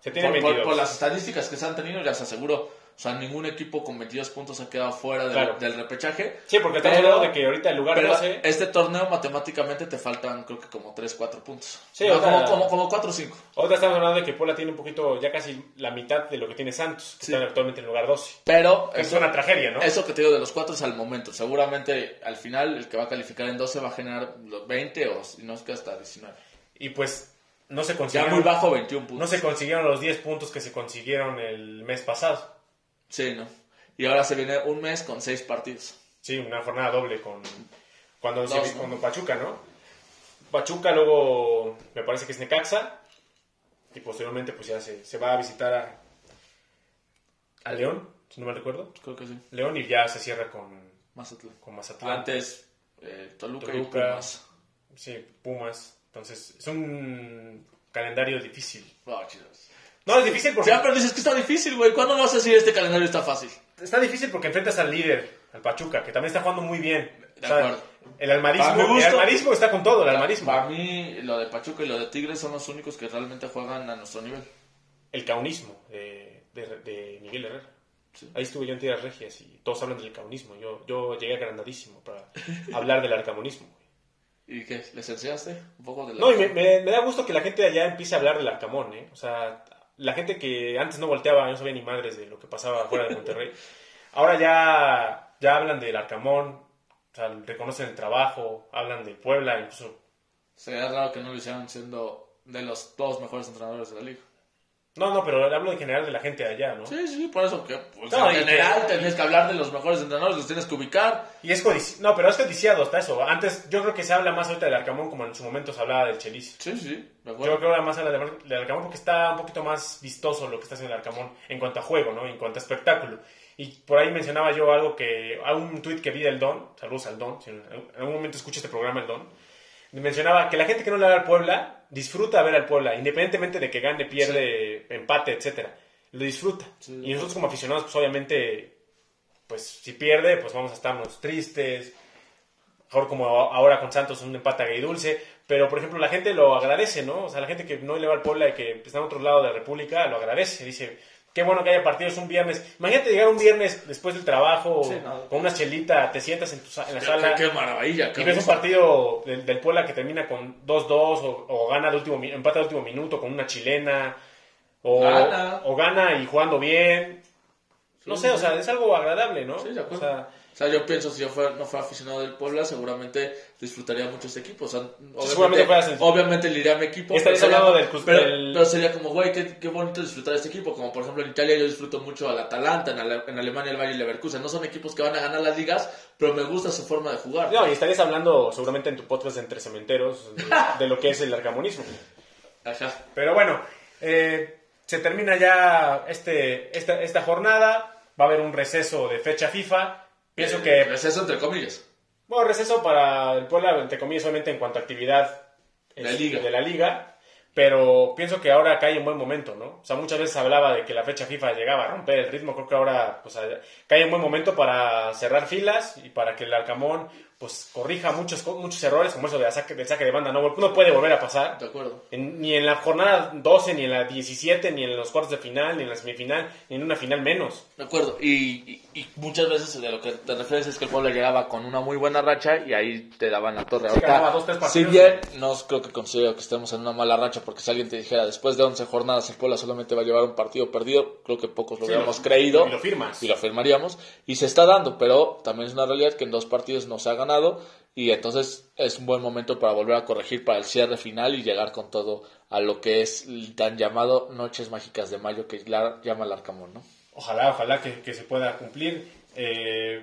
Se tienen por, por- 22. por las estadísticas que se han tenido, ya se aseguró. O sea, ningún equipo con 22 puntos ha quedado fuera del, Claro. del repechaje. Sí, porque estamos hablando de que ahorita el lugar Pero 12. este torneo matemáticamente te faltan creo que como 3, 4 puntos. Sí, No, ahorita- como, como, como 4 o 5. Ahorita estamos hablando de que Puebla tiene un poquito, ya casi la mitad de lo que tiene Santos, que Sí. están actualmente en el lugar 12. Pero Es eso, una tragedia, ¿no? eso que te digo de los 4 es al momento. Seguramente al final el que va a calificar en 12 va a generar los 20 o si no es que hasta 19. Y pues no se Ya consiguieron. muy bajo 21 No puntos. se consiguieron los 10 puntos que se consiguieron el mes pasado. Sí, ¿no? Y ahora se viene un mes con 6 partidos. Sí, una jornada doble con cuando, se- ¿no? cuando Pachuca, ¿no? Pachuca luego me parece que es Necaxa y posteriormente pues ya se, se va a visitar a, a León, si no me recuerdo. Creo que sí. León y ya se cierra con, Mazatlán. con Mazatlán. Antes eh, Toluca, y Toluca. Pumas. Sí, Pumas. Entonces es un calendario difícil. Oh. No, es difícil porque... Ya, pero dices que está difícil, güey. ¿Cuándo vas a decir este calendario está fácil? Está difícil porque enfrentas al líder, al Pachuca, que también está jugando muy bien. De acuerdo. el almarismo, el almarismo está con todo, el almarismo. Para mí, lo de Pachuca y lo de Tigres son los únicos que realmente juegan a nuestro nivel. El caunismo de, de, de Miguel Herrera. Sí. Ahí estuve yo en Tierras Regias y todos hablan del caunismo. Yo, yo llegué agrandadísimo para hablar del arcamonismo. ¿Y qué? ¿Les enseñaste un poco de la... No, y me, me- me da gusto que la gente de allá empiece a hablar del arcamón, ¿eh? O sea, la gente que antes no volteaba, no sabía ni madres de lo que pasaba fuera de Monterrey, [LAUGHS] ahora ya, ya hablan del arcamón, o sea, reconocen el trabajo, hablan de Puebla, incluso... Sería raro que no lo hicieran siendo de los dos mejores entrenadores de la liga. No, no, pero hablo en general de la gente de allá, ¿no? Sí, sí, por eso que, pues, No, en general, que- tenés que hablar de los mejores entrenadores, los tienes que ubicar. Y es codiciado, no, pero es codiciado hasta eso. Antes, yo creo que se habla más ahorita del arcamón como en su momento se hablaba del Chelis. Sí, sí, de Yo acuerdo. creo que ahora más habla del del Arcamón porque está un poquito más vistoso lo que está haciendo el Arcamón en cuanto a juego, ¿no? En cuanto a espectáculo. Y por ahí mencionaba yo algo que, a un tuit que vi del Don, saludos al Don, si en algún momento escucha este programa el Don, mencionaba que la gente que no le da al Puebla disfruta ver al Puebla, independientemente de que gane, pierde, empate, etcétera. Lo disfruta. Sí. y nosotros como aficionados, pues obviamente, pues si pierde, pues vamos a estarnos tristes, mejor como ahora con Santos un empate agridulce, pero por ejemplo la gente lo agradece, ¿no? O sea, la gente que no le va al Puebla y que está en otro lado de la República lo agradece, dice, qué bueno que haya partidos un viernes. Imagínate llegar un viernes después del trabajo Sí, no. con una chelita, te sientas en, tu en la sala qué- qué maravilla. qué y ves un partido del, del Puebla que termina con 2-2 o, o gana de último empata de último minuto con una chilena o Gana. o gana y jugando bien. No Sí, sé, o sea, es algo agradable, ¿no? Sí, de acuerdo. O sea, O sea, yo pienso, si yo fuera- no fuera aficionado del Puebla, seguramente disfrutaría mucho este equipo. O sea, obviamente, obviamente le iría a mi equipo. Pero sería- hablando del pero, del- pero sería como, güey, qué, qué bonito disfrutar este equipo. Como por ejemplo en Italia yo disfruto mucho al Atalanta, en, Ale- en Alemania el Bayer Leverkusen. No son equipos que van a ganar las ligas, pero me gusta su forma de jugar. no, y estarías hablando seguramente en tu podcast de Entre Cementeros de, de lo que es el arcamonismo. Ajá. Pero bueno, eh, se termina ya este, esta, esta jornada. Va a haber un receso de fecha FIFA. Pienso que Es eso entre comillas. Bueno, receso para el Puebla, entre comillas, solamente en cuanto a actividad La este, de la liga. Pero pienso que ahora cae en buen momento, ¿no? O sea, muchas veces hablaba de que la fecha FIFA llegaba a romper el ritmo. Creo que ahora pues, cae en buen momento para cerrar filas y para que el Arcamón pues corrija muchos, muchos errores, como eso de saque, del saque de banda. No, no puede volver a pasar. De acuerdo. En- ni en la jornada 12, ni en la 17, ni en los cuartos de final, ni en la semifinal, ni en una final menos. De acuerdo. Y, y- y muchas veces de lo que te refieres es que el Puebla llegaba con una muy buena racha y ahí te daban la torre. Ahorita, ganaba dos, tres si partidos. bien no creo que considero que estemos en una mala racha, porque si alguien te dijera después de 11 jornadas el Puebla solamente va a llevar un partido perdido, creo que pocos lo Sí, hubiéramos creído. y lo firmas. Y lo firmaríamos. Y se está dando, pero también es una realidad que en dos partidos no se ha ganado. Y entonces es un buen momento para volver a corregir para el cierre final y llegar con todo a lo que es el tan llamado Noches Mágicas de Mayo que la- llama el Arcamón, ¿no? Ojalá, ojalá que, que se pueda cumplir. Eh,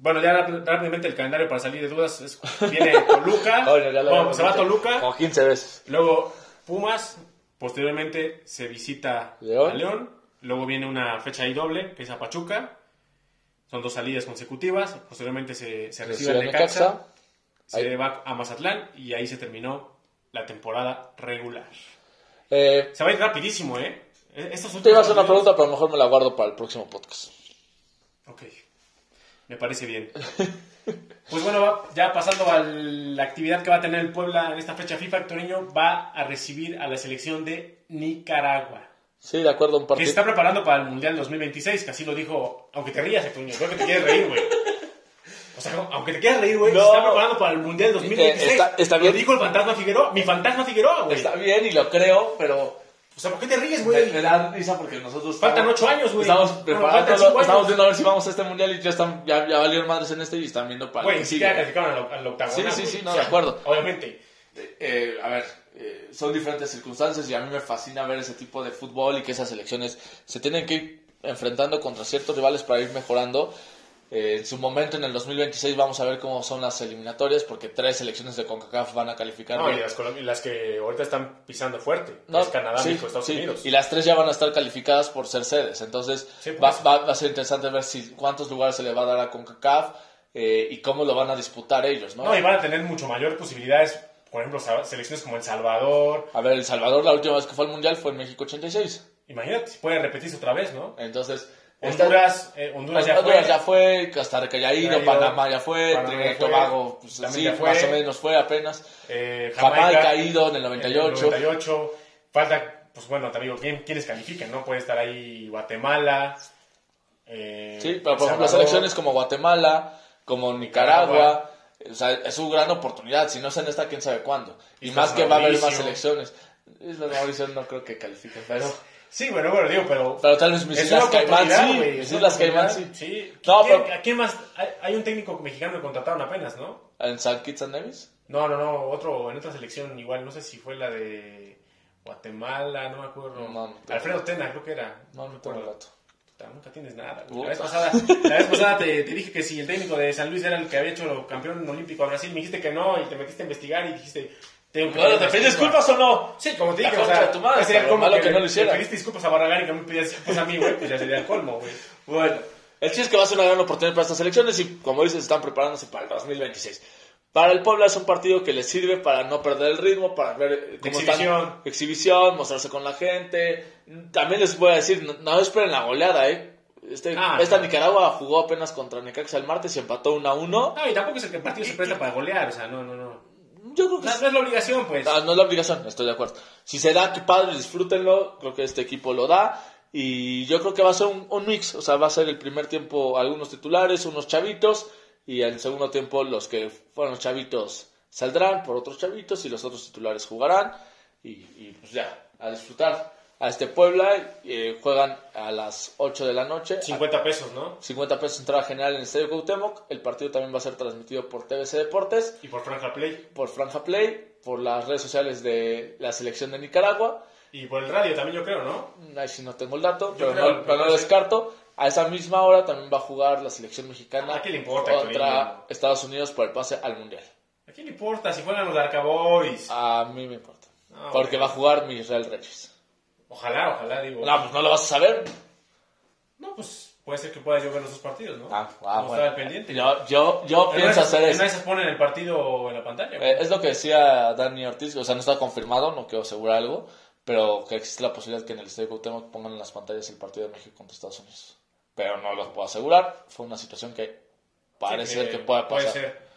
bueno, ya ráp- rápidamente el calendario para salir de dudas es, viene [LAUGHS] Toluca. Oye, bueno, se va Toluca. Como 15 veces. Luego Pumas, posteriormente se visita León. a León, luego viene una fecha ahí doble, que es a Pachuca, son dos salidas consecutivas, posteriormente se, se recibe a a Necaxa, se Ahí. va a Mazatlán y ahí se terminó la temporada regular. Eh, Se va a ir rapidísimo, ¿eh? Estos te iba a hacer una pregunta, pero mejor me la guardo para el próximo podcast. Ok, me parece bien. [LAUGHS] Pues bueno, ya pasando a la actividad que va a tener el Puebla en esta fecha FIFA, Torreño va a recibir a la selección de Nicaragua. Sí, de acuerdo, un Que se partido. está preparando para el Mundial 2026, que así lo dijo, aunque te rías, Toño, creo que te quieres reír, güey. O sea, aunque te quieras reír, güey, No. se está preparando para el Mundial 2026. Eh, está- está Lo bien. dijo el fantasma Figueroa, mi fantasma Figueroa, güey. Está bien y lo creo, pero O sea, ¿por qué te ríes, me, güey? me da risa porque nosotros. Faltan estamos- ocho años, güey. Estamos preparando, cinco estamos viendo a ver si vamos a este mundial y ya, están, ya, ya valieron madres en este y están viendo para Güey, siquiera sigue. calificaron al, al octagonal. Sí, sí, sí, no, O sea, de acuerdo. Obviamente. Eh, a ver, eh, son diferentes circunstancias y a mí me fascina ver ese tipo de fútbol y que esas selecciones se tienen que ir enfrentando contra ciertos rivales para ir mejorando. Eh, en su momento, en el 2026, vamos a ver cómo son las eliminatorias porque tres selecciones de CONCACAF van a calificar. No, y las, y las que ahorita están pisando fuerte. No, es Canadá, sí, México, Estados sí, Unidos. Y las tres ya van a estar calificadas por ser sedes. Entonces Sí, va, va- va a ser interesante ver si cuántos lugares se le va a dar a CONCACAF eh, y cómo lo van a disputar ellos. ¿no? No, y van a tener mucho mayor posibilidades. Por ejemplo, selecciones como El Salvador. A ver, El Salvador la última vez que fue al Mundial fue en México 86. Imagínate, puede repetirse otra vez, ¿no? Entonces... Honduras, eh, Honduras ya Honduras fue. ya fue, Costa Rica ya ha ido, Panamá ya fue, Trinidad y Tobago, pues, sí, ya fue. más o menos fue apenas. eh, Jamaica ha ido en el en 98. el 98. Falta, pues bueno, te digo, ¿quién, ¿quiénes califican? ¿no? Puede estar ahí Guatemala. eh, Sí, pero por ejemplo, selecciones como Guatemala, como Nicaragua, o sea, es su gran oportunidad. Si no es en esta, quién sabe cuándo. Y más que va a haber más Mauricio. Islas Mauricio no creo que califiquen, pero, Sí, bueno, bueno, digo, pero. pero tal vez mis Islas Caimán sí. Mis Islas Caimán sí. No, ¿Quién- pero- ¿A quién más? Hay, hay un técnico mexicano que contrataron apenas, ¿no? ¿En San Kitts and Nevis? No, no, no, otro, en otra selección igual, no sé si fue la de Guatemala, no me acuerdo. No, no te- Alfredo Tena, creo que era. No, no tengo el dato. Nunca tienes nada. güey. La vez pasada, la vez pasada te, te dije que si el técnico de San Luis era el que había hecho campeón olímpico a Brasil, me dijiste que no y te metiste a investigar y dijiste... Que Bueno, ¿te pides disculpas o no? Sí, como te dije, o sea, tu madre, sería como malo que no lo hiciera. Pediste disculpas a Barragán y que me pidas disculpas a mí, güey, pues ya sería el colmo, güey. Bueno, el chiste es que va a ser una gran oportunidad para estas elecciones y, como dices, están preparándose para el 2026. Para el Puebla es un partido que les sirve para no perder el ritmo, para ver eh, cómo exhibición. están. Exhibición, mostrarse con la gente. También les voy a decir, no, no esperen la goleada, ¿eh? Este, Ah, esta no. Nicaragua jugó apenas contra Necaxa el martes y empató 1 a 1. No, y tampoco es el que el partido se presta para golear, o sea, no, no, no. Yo creo que No, no es la obligación, pues. Ah, no es la obligación, estoy de acuerdo. Si se da, que padre, disfrútenlo. Creo que este equipo lo da. Y yo creo que va a ser un, un mix. O sea, va a ser el primer tiempo algunos titulares, unos chavitos. Y el segundo tiempo los que fueron los chavitos saldrán por otros chavitos y los otros titulares jugarán. Y, y, pues ya, a disfrutar. A este Puebla eh, juegan a las 8 de la noche. 50 pesos, ¿no? 50 pesos entrada general en el Estadio Cuauhtémoc. El partido también va a ser transmitido por TBC Deportes Y por Franja Play. por Franja Play, por las redes sociales de la selección de Nicaragua. Y por el radio también, yo creo, ¿no? Ahí sí no tengo el dato, Yo pero, creo, no, pero no lo descarto. A esa misma hora también va a jugar la selección mexicana ¿A quién le importa, contra? Estados Unidos por el pase al Mundial. ¿A quién le importa si juegan los Darka Boys? A mí me importa. Ah, porque va a jugar mi Israel Reyes. Ojalá, ojalá, digo. No, pues no lo vas a saber. No, pues puede ser que pueda yo ver los dos partidos, ¿no? Ah, ah, bueno. estar pendiente. Yo, yo, yo En pienso hacer En eso. de esas ponen el partido en la pantalla. Eh, es lo que decía Dani Ortiz, o sea, no está confirmado, no quiero asegurar algo, pero que existe la posibilidad que en el Estadio Cuauhtémoc pongan en las pantallas el partido de México contra Estados Unidos. Pero no lo puedo asegurar, fue una situación que parece Sí, ser que pueda Puede pasar. ser.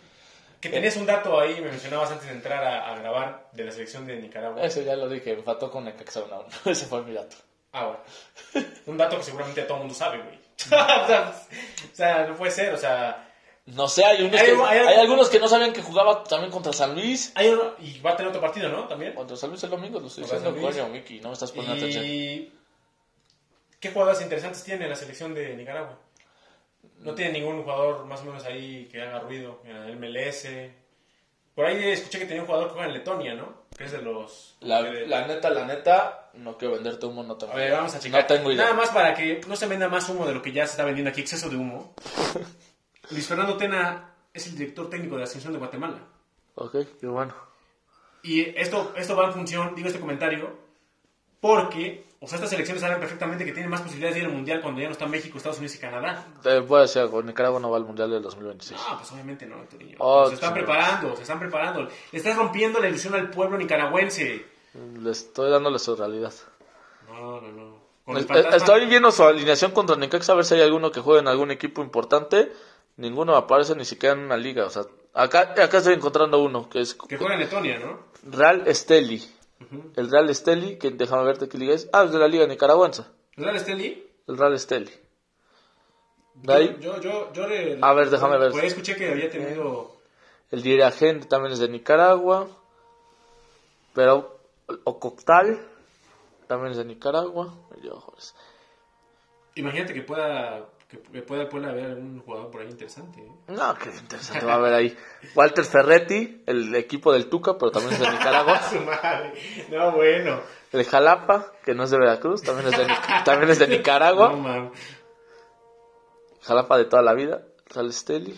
Que tenías un dato ahí, me mencionabas antes de entrar a, a grabar de la selección de Nicaragua. Eso ya lo dije, faltó con Necaxa 1 a 1. Ese fue mi dato. Ah, bueno. Un dato que seguramente todo el mundo sabe, güey. [LAUGHS] [LAUGHS] o, sea, o sea, no puede ser, o sea... No sé, hay, unos Hay que- hay hay, algunos que no sabían que jugaba también contra San Luis. Hay uno, y va a tener otro partido, ¿no? También. Contra San Luis el domingo, lo estoy diciendo, coño, Miki, no me estás poniendo atención. ¿Qué jugadores interesantes tiene la selección de Nicaragua? No tiene ningún jugador más o menos ahí que haga ruido. El MLS. Por ahí escuché que tenía un jugador que juega en Letonia, ¿no? Que es de los... La, de- la neta, la neta, no quiero venderte humo, no tengo A ver, vamos a checar. No tengo idea. Nada más para que no se venda más humo de lo que ya se está vendiendo aquí, exceso de humo. [LAUGHS] Luis Fernando Tena es el director técnico de la selección de Guatemala. Ok, qué bueno. Y esto, esto va en función, digo este comentario, porque, o sea, estas selecciones saben perfectamente que tienen más posibilidades de ir al Mundial cuando ya no están México, Estados Unidos y Canadá. Voy a decir algo, Nicaragua no va al Mundial del 2026. Ah, pues obviamente no, Héctorinho. Oh, se están preparando, se están preparando. Le estás rompiendo la ilusión al pueblo nicaragüense. Le estoy dándole su realidad. No, no, no. Con Es- el fantasma- Estoy viendo su alineación contra Necaxa a ver si hay alguno que juegue en algún equipo importante. Ninguno aparece ni siquiera en una liga. O sea, acá, acá estoy encontrando uno que es Que juega en Letonia, ¿no? Real Esteli. El Real Esteli, que déjame verte qué liga es. Ah, es de la liga nicaragüense. ¿Real Esteli? El Real Esteli. De ahí, Yo, yo, yo le- A ver, déjame ver. Pues escuché que había tenido... el dirigente también es de Nicaragua. Pero Ococtal también es de Nicaragua. Imagínate que pueda... Que pueda, pueda haber algún jugador por ahí interesante. ¿eh? No, qué interesante va a haber ahí. Walter Ferretti, el equipo del Tuca, pero también es de Nicaragua. [LAUGHS] Su madre. No, bueno. El Jalapa, que no es de Veracruz, también es de, también es de No, Nicaragua. man. Jalapa de toda la vida. Real Esteli.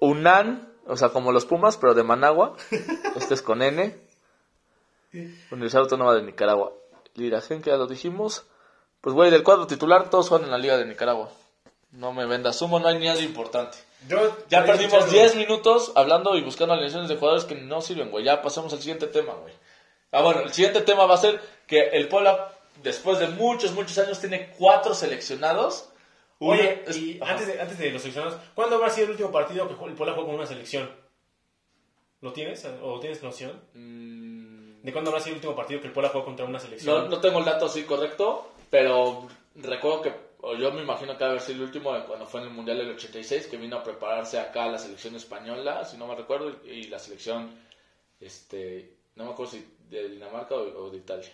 Unan, o sea, como los Pumas, pero de Managua. Este es con N. Universidad Autónoma de Nicaragua. Liragen, que ya lo dijimos. Pues, güey, del cuadro titular, todos juegan en la Liga de Nicaragua. No me vendas humo, no hay ni nada importante. Yo Ya perdimos escuchado- 10 minutos hablando y buscando alineaciones de jugadores que no sirven, güey. Ya pasamos al siguiente tema, güey. Ah, bueno, el siguiente tema va a ser que el Puebla, después de muchos, muchos años, tiene cuatro seleccionados. Oye, y antes de, antes de los seleccionados, ¿cuándo habrá sido el último partido que el Puebla jugó con una selección? ¿Lo tienes? ¿O tienes noción? Mm, ¿De cuándo habrá sido el último partido que el Puebla jugó contra una selección? No, no tengo el dato así correcto, pero recuerdo que, o yo me imagino que haber sido el último cuando fue en el Mundial del 86, que vino a prepararse acá la selección española, si no me recuerdo, y la selección, este, no me acuerdo si de Dinamarca o, de Italia.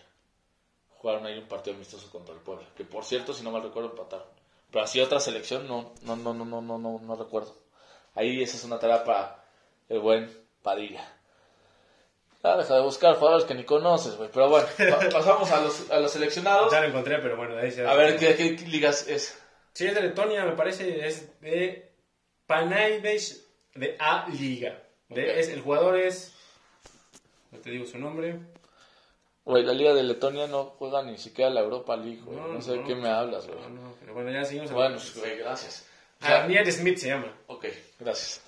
Jugaron ahí un partido amistoso contra el Puebla, que por cierto, si no me recuerdo, empataron. Pero así otra selección, no, no, no, no, no, no, no, no recuerdo. Ahí esa es una tarea para el buen Padilla. Ah, deja de buscar jugadores que ni conoces, güey. Pero bueno, pa- pasamos a los, a los seleccionados. Ya lo encontré, pero bueno, de ahí se A ver, ¿qué, qué ligas es? Sí, es de Letonia, me parece. Es de Panaides de A Liga. De- Ok. es, el jugador es. No te digo su nombre. Güey, la liga de Letonia no juega ni siquiera la Europa League, güey. No, No, sé de no, qué me hablas, güey. No, no, pero bueno, ya seguimos. Bueno, pues, güey, gracias. O sea, Arnier Smith se llama. ok, gracias.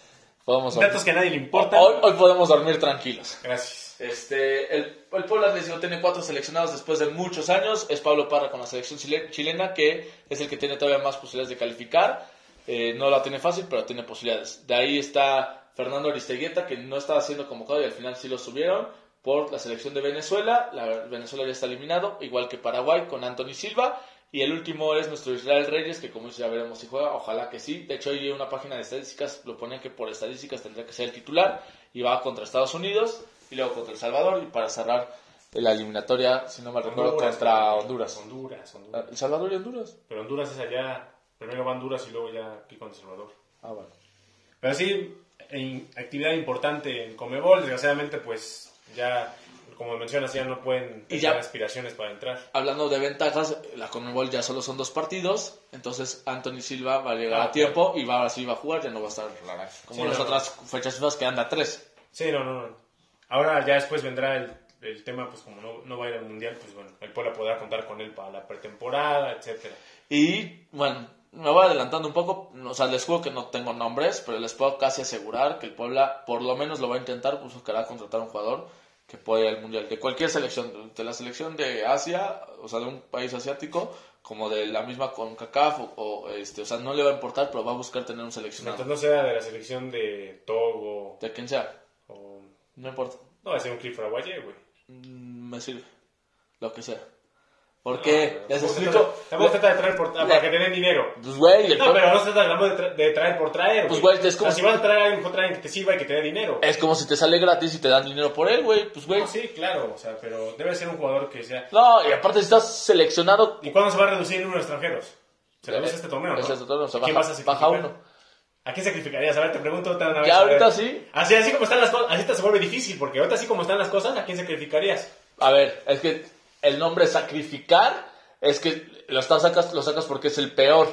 Podemos. Datos que a nadie le importan. Hoy, hoy podemos dormir tranquilos. Gracias. Este, el, el Puebla digo, tiene cuatro seleccionados después de muchos años. Es Pablo Parra con la selección chile- chilena, que es el que tiene todavía más posibilidades de calificar. Eh, no la tiene fácil, pero tiene posibilidades. De ahí está Fernando Aristeguieta, que no estaba siendo convocado y al final sí lo subieron por la selección de Venezuela. La, Venezuela ya está eliminado, igual que Paraguay con Anthony Silva. Y el último es nuestro Israel Reyes, que como ya veremos si juega. Ojalá que sí. De hecho, hoy una página de estadísticas lo ponen que por estadísticas tendría que ser el titular. Y va contra Estados Unidos y luego contra El Salvador. Y para cerrar la eliminatoria, si no me recuerdo, contra Honduras. Honduras, Honduras. ¿El Salvador y Honduras? Pero Honduras es allá. Primero va Honduras y luego ya aquí con El Salvador. Ah, bueno. Pero sí, en actividad importante en Comebol. Desgraciadamente, pues ya, como mencionas, ya no pueden Y tener ya- aspiraciones para entrar. Hablando de ventajas, la Conmebol ya solo son dos partidos, entonces Anthony Silva va a llegar Ah, a tiempo y va, ahora sí va a jugar, ya no va a estar como Sí, las no, otras fechas FIFA que anda tres. Sí, no, no, no. Ahora ya después vendrá el, el tema, pues como no, no va a ir al Mundial, pues bueno, el Puebla podrá contar con él para la pretemporada, etcétera. Y bueno, me voy adelantando un poco, o sea, les juro que no tengo nombres, pero les puedo casi asegurar que el Puebla por lo menos lo va a intentar, pues buscará contratar un jugador que pueda ir al Mundial, de cualquier selección, de la selección de Asia, o sea, de un país asiático, como de la misma con CACAF, o, o, este, o sea, no le va a importar, pero va a buscar tener un seleccionado, Entonces no sea de la selección de Togo de quien sea, o... no importa. No, va a ser un Cliff Paraguay, güey. Mm, me sirve. Lo que sea. Porque, les Tampoco se explico. trata- Tampoco se trata de traer por, ah, para que te den dinero. Pues, güey, No, pero no se trata de, tra- de traer por traer, Pues, güey. es como O sea, si vas a traer a alguien, mejor trae a alguien que te sirva y que te dé dinero. es como si te sale gratis y te dan dinero por él, güey. Pues, güey. No, sí, claro, o sea, pero debe ser un jugador que sea... No, y aparte si estás seleccionado. ¿Y cuándo se va a reducir el número de extranjeros? Se reduce este torneo, ¿no? Este torneo ¿A quién baja, vas a baja sacrificar? uno. ¿A quién sacrificarías? A ver, te pregunto otra vez. Ya ahorita sí. Así, así como están las cosas, así te se vuelve difícil, porque ahorita así como están las cosas, ¿a quién sacrificarías? A ver, es que el nombre sacrificar es que lo, estás- sacas, lo sacas porque es el peor.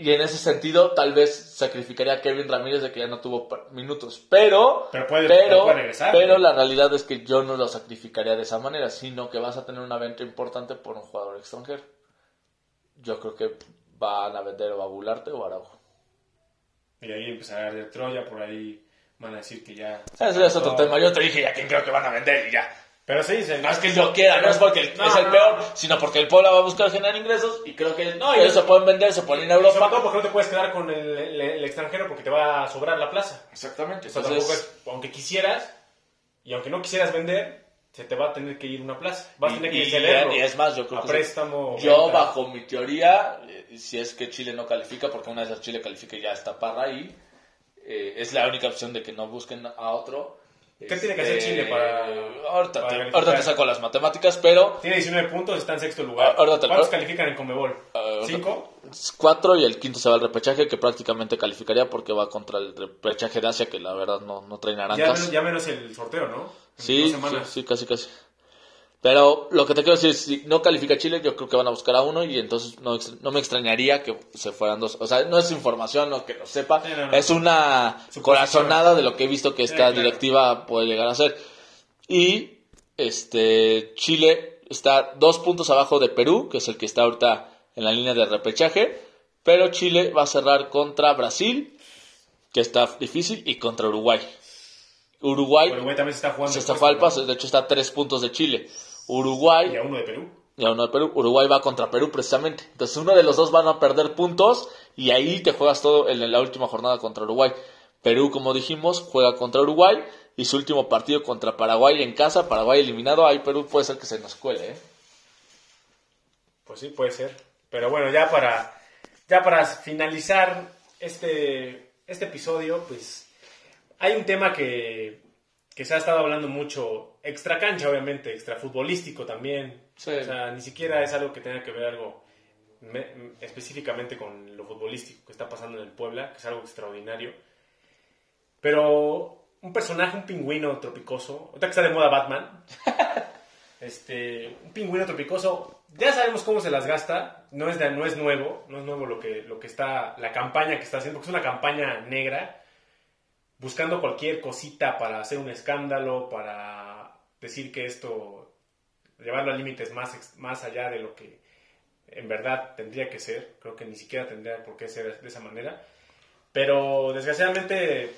Y en ese sentido, tal vez sacrificaría a Kevin Ramírez de que ya no tuvo minutos. Pero, Pero puede- pero, puede regresar, pero ¿no? la realidad es que yo no lo sacrificaría de esa manera, sino que vas a tener una venta importante por un jugador extranjero. Yo creo que van a vender o a Gularte o a Araujo. Y ahí empezará de Troya, por ahí van a decir que ya... Ese es otro tema. Yo te dije ya quién creo que van a vender y ya. Pero sí, se- No es que yo quiera, no es porque No, es el no, peor, no. sino porque el Puebla va a buscar generar ingresos y creo que No, ellos y- se pueden vender, se pueden ir a Y sobre Europa. todo porque no te puedes quedar con el, el- el extranjero porque te va a sobrar la plaza. Exactamente. O sea, Entonces, es, aunque quisieras, y aunque no quisieras vender, se te va a tener que ir una plaza. Vas a tener que y, cederlo. y es más, yo creo a que préstamo. yo venta. bajo mi teoría, eh, si es que Chile no califica, porque una vez Chile califica y ya está Parra ahí, eh, es la única opción de que no busquen a otro. ¿Qué tiene que hacer Chile para- Ahorita, para te, ahorita te saco las matemáticas, pero Tiene 19 puntos, está en sexto lugar. Ah, ahorita te- ¿Cuántos califican en Conmebol? Ah, ¿Cinco? cuatro y el quinto se va al repechaje, que prácticamente calificaría porque va contra el repechaje de Asia, que la verdad no, no trae Ya naranjas. menos, ya menos el sorteo, ¿no? En Sí, sí, sí, casi, casi. Pero lo que te quiero decir es, si no califica Chile, yo creo que van a buscar a uno y entonces no, no me extrañaría que se fueran dos. O sea, no es información, no que lo sepa, Sí, no, no. es una corazonada de lo que he visto que Sí, esta claro. directiva puede llegar a ser. Y este Chile está dos puntos abajo de Perú, que es el que está ahorita en la línea de repechaje, pero Chile va a cerrar contra Brasil, que está difícil, y contra Uruguay. Uruguay Uruguay también se está jugando. se está falpas, de hecho está a tres puntos de Chile. Y Uruguay a uno de Perú. y a uno de Perú. Uruguay va contra Perú precisamente. Entonces uno de los dos van a perder puntos y ahí te juegas todo en la última jornada contra Uruguay. Perú, como dijimos, juega contra Uruguay y su último partido contra Paraguay en casa. Paraguay eliminado. Ahí Perú puede ser que se nos cuele. ¿eh? Pues sí, puede ser. Pero bueno, ya para, ya para finalizar este, este episodio, pues hay un tema que, que se ha estado hablando mucho, extra cancha obviamente, extra futbolístico también. Sí. O sea, ni siquiera es algo que tenga que ver algo me- específicamente con lo futbolístico que está pasando en el Puebla, que es algo extraordinario. Pero un personaje, un pingüino tropicoso, ahorita que está de moda Batman, [LAUGHS] este, un pingüino tropicoso, ya sabemos cómo se las gasta, no es, de- no es nuevo, no es nuevo lo que, lo que está, la campaña que está haciendo, porque es una campaña negra, buscando cualquier cosita para hacer un escándalo, para decir que esto, llevarlo a límites más, más allá de lo que en verdad tendría que ser, creo que ni siquiera tendría por qué ser de esa manera, pero desgraciadamente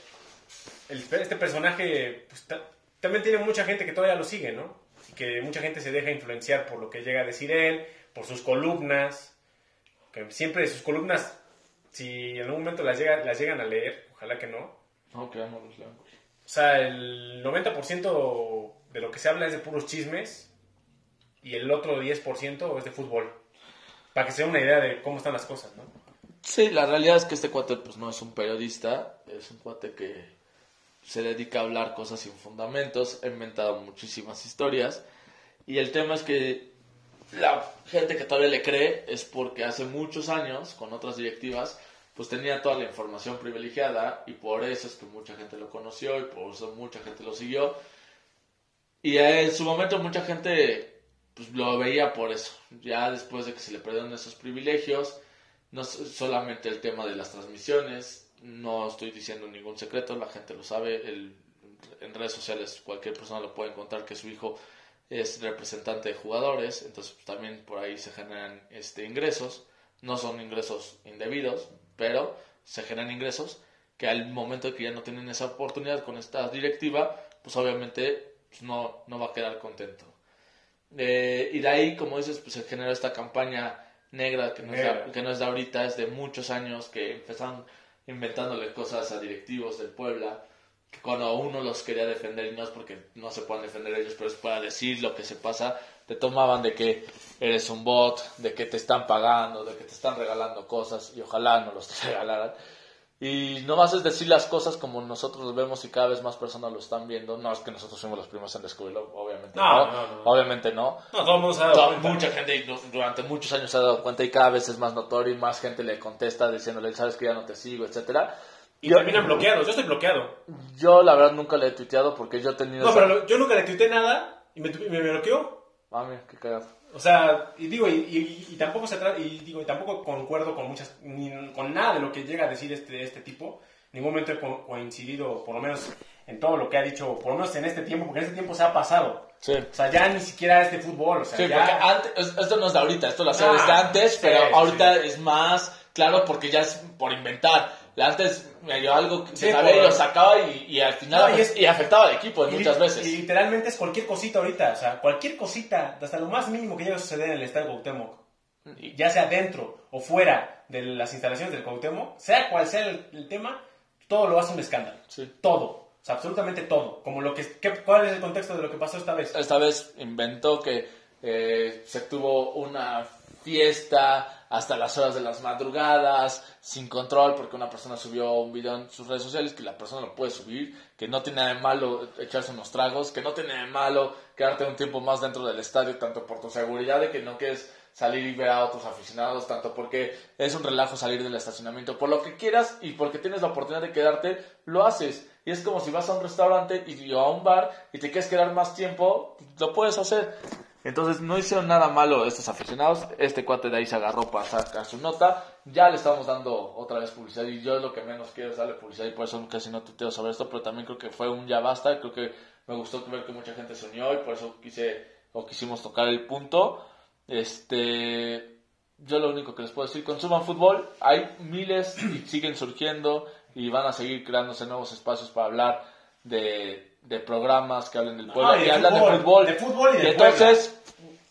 este personaje pues, ta- también tiene mucha gente que todavía lo sigue, ¿no? Y que mucha gente se deja influenciar por lo que llega a decir él, por sus columnas, que siempre sus columnas, si en algún momento las, llega, las llegan a leer, ojalá que no, No, que no los leamos. o sea, el 90% de lo que se habla es de puros chismes y el otro 10% es de fútbol. Para que se dé una idea de cómo están las cosas, ¿no? Sí, la realidad es que este cuate pues no es un periodista, es un cuate que se dedica a hablar cosas sin fundamentos, ha inventado muchísimas historias y el tema es que la gente que todavía le cree es porque hace muchos años con otras directivas pues tenía toda la información privilegiada y por eso es que mucha gente lo conoció y por eso mucha gente lo siguió. Y en su momento mucha gente pues lo veía por eso, ya después de que se le perdieron esos privilegios no solamente el tema de las transmisiones, no estoy diciendo ningún secreto, la gente lo sabe, el- en redes sociales cualquier persona lo puede encontrar que su hijo es representante de jugadores, entonces pues, también por ahí se generan este, ingresos, no son ingresos indebidos, pero se generan ingresos que al momento de que ya no tienen esa oportunidad con esta directiva, pues obviamente pues, no, no va a quedar contento. Eh, y de ahí, como dices, pues se generó esta campaña negra que no, Es Negra. de, que no es de ahorita, es de muchos años que empezaron inventándole cosas a directivos del Puebla, que cuando uno los quería defender, y no es porque no se puedan defender ellos, pero es para decir lo que se pasa, te tomaban de que eres un bot, de que te están pagando, de que te están regalando cosas, y ojalá no los [LAUGHS] regalaran. Y no vas a decir las cosas como nosotros los vemos y cada vez más personas lo están viendo. No es que nosotros fuimos los primeros en descubrirlo, obviamente No, no. no, no. Obviamente no. No, todo el mundo se ha dado cuenta. mucha gente du- durante muchos años se ha dado cuenta y cada vez es más notorio y más gente le contesta diciéndole, sabes que ya no te sigo, etcétera. Y yo, terminan bloqueados. Yo estoy bloqueado. yo la verdad nunca le he tuiteado porque yo he tenido... No, esa- pero lo- yo nunca le tuité nada y me, me bloqueó. Ah, mira, qué cagado. O sea, y digo, y, y- y tampoco se trata, y digo, y tampoco concuerdo con muchas, ni con nada de lo que llega a decir este, este tipo. En ningún momento he co- coincidido, por lo menos en todo lo que ha dicho, por lo menos en este tiempo, porque en este tiempo se ha pasado. Sí. O sea, ya ni siquiera es de fútbol, o sea, Sí, ya... porque antes, es- esto no es de ahorita, esto lo hacía Ah, desde antes, sí, pero ahorita es más claro porque ya es por inventar. Antes me dio algo que Sí, se sabía y por- lo sacaba y, y al final No, y es- y afectaba al equipo Y muchas veces. Y literalmente es cualquier cosita ahorita, o sea, cualquier cosita, hasta lo más mínimo que llegue a suceder en el estadio Cuauhtémoc, Y- ya sea dentro o fuera de las instalaciones del Cuauhtémoc, sea cual sea el, el tema, todo lo hace un escándalo. Sí. Todo, o sea, absolutamente todo. Como lo que, ¿qué- ¿Cuál es el contexto de lo que pasó esta vez? esta vez inventó que eh, se tuvo una fiesta hasta las horas de las madrugadas, sin control, porque una persona subió un video en sus redes sociales, que la persona lo puede subir, que no tiene nada de malo echarse unos tragos, que no tiene nada de malo quedarte un tiempo más dentro del estadio, tanto por tu seguridad de que no quieres salir y ver a otros aficionados, tanto porque es un relajo salir del estacionamiento, por lo que quieras y porque tienes la oportunidad de quedarte, lo haces. Y es como si vas a un restaurante y, a un bar y te quieres quedar más tiempo, lo puedes hacer. Entonces no hicieron nada malo estos aficionados. Este cuate de ahí se agarró para sacar su nota. Ya le estamos dando otra vez publicidad y yo lo que menos quiero es darle publicidad y por eso casi no tuteo sobre esto, pero también creo que fue un ya basta. Creo que me gustó ver que mucha gente se unió y por eso quise o quisimos tocar el punto. Este, yo lo único que les puedo decir, consuman fútbol. Hay miles y siguen surgiendo y van a seguir creándose nuevos espacios para hablar de, de programas que hablen del pueblo y y, de hablan fútbol, de fútbol. de fútbol y de entonces,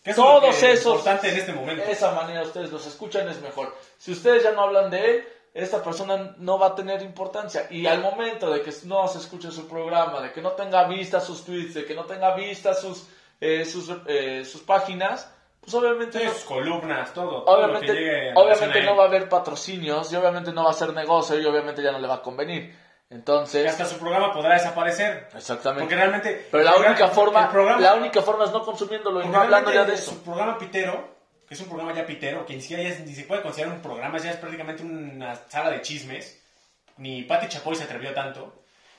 es todos es esos, importante en este momento. esa manera ustedes los escuchan es mejor. Si ustedes ya no hablan de él, esta persona no va a tener importancia. Y al momento de que no se escuche su programa, de que no tenga vista sus tweets, de que no tenga vista sus, eh, sus, eh, sus páginas, pues obviamente no- sus columnas, todo. obviamente, en obviamente no va a haber patrocinios y obviamente no va a ser negocio y obviamente ya no le va a convenir. Y Entonces, hasta su programa podrá desaparecer. exactamente. Porque realmente... Pero la programa- única forma, programa- la única forma es no consumiéndolo y no hablando ya de eso. Su programa Pitero, que es un programa ya pitero, que ni siquiera ya es- ni se puede considerar un programa, ya es prácticamente una sala de chismes. Ni Pati Chapoy se atrevió tanto.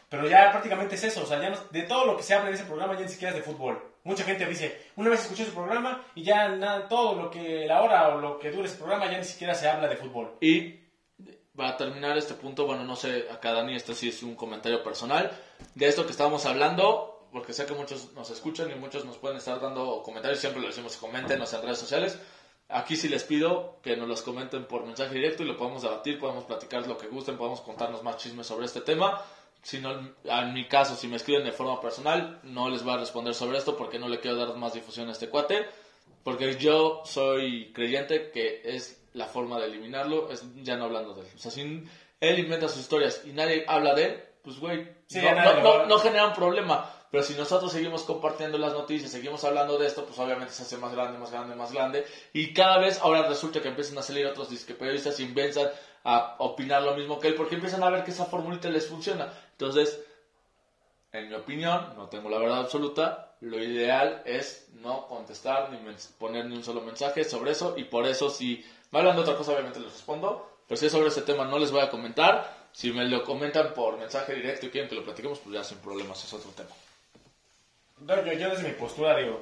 Pero ya prácticamente es eso, o sea, ya no- de todo lo que se habla en ese programa ya ni siquiera es de fútbol. Mucha gente dice, una vez escuché su programa y ya nada, todo lo que, la hora o lo que dure ese programa ya ni siquiera se habla de fútbol. Y para terminar este punto, bueno, no sé, acá Dani, este sí es un comentario personal de esto que estábamos hablando, porque sé que muchos nos escuchan y muchos nos pueden estar dando comentarios, siempre lo decimos, coméntenos en redes sociales. Aquí sí les pido que nos los comenten por mensaje directo y lo podemos debatir, podemos platicar lo que gusten, podemos contarnos más chismes sobre este tema. Si no, en mi caso, si me escriben de forma personal, no les voy a responder sobre esto porque no le quiero dar más difusión a este cuate. Porque yo soy creyente que es la forma de eliminarlo, es ya no hablando de él. O sea, si él inventa sus historias y nadie habla de él, pues güey, Sí, no, no- no- genera un problema. Pero si nosotros seguimos compartiendo las noticias, seguimos hablando de esto, pues obviamente se hace más grande, más grande, más grande. Y cada vez ahora resulta que empiezan a salir otros disque periodistas y empiezan a opinar lo mismo que él, porque empiezan a ver que esa formulita les funciona. Entonces, en mi opinión, no tengo la verdad absoluta, lo ideal es no contestar ni poner ni un solo mensaje sobre eso y por eso si me hablan de otra cosa obviamente les respondo, pero si es sobre ese tema no les voy a comentar, si me lo comentan por mensaje directo y quieren que lo platiquemos pues ya sin problemas, es otro tema. No, yo, yo desde mi postura digo,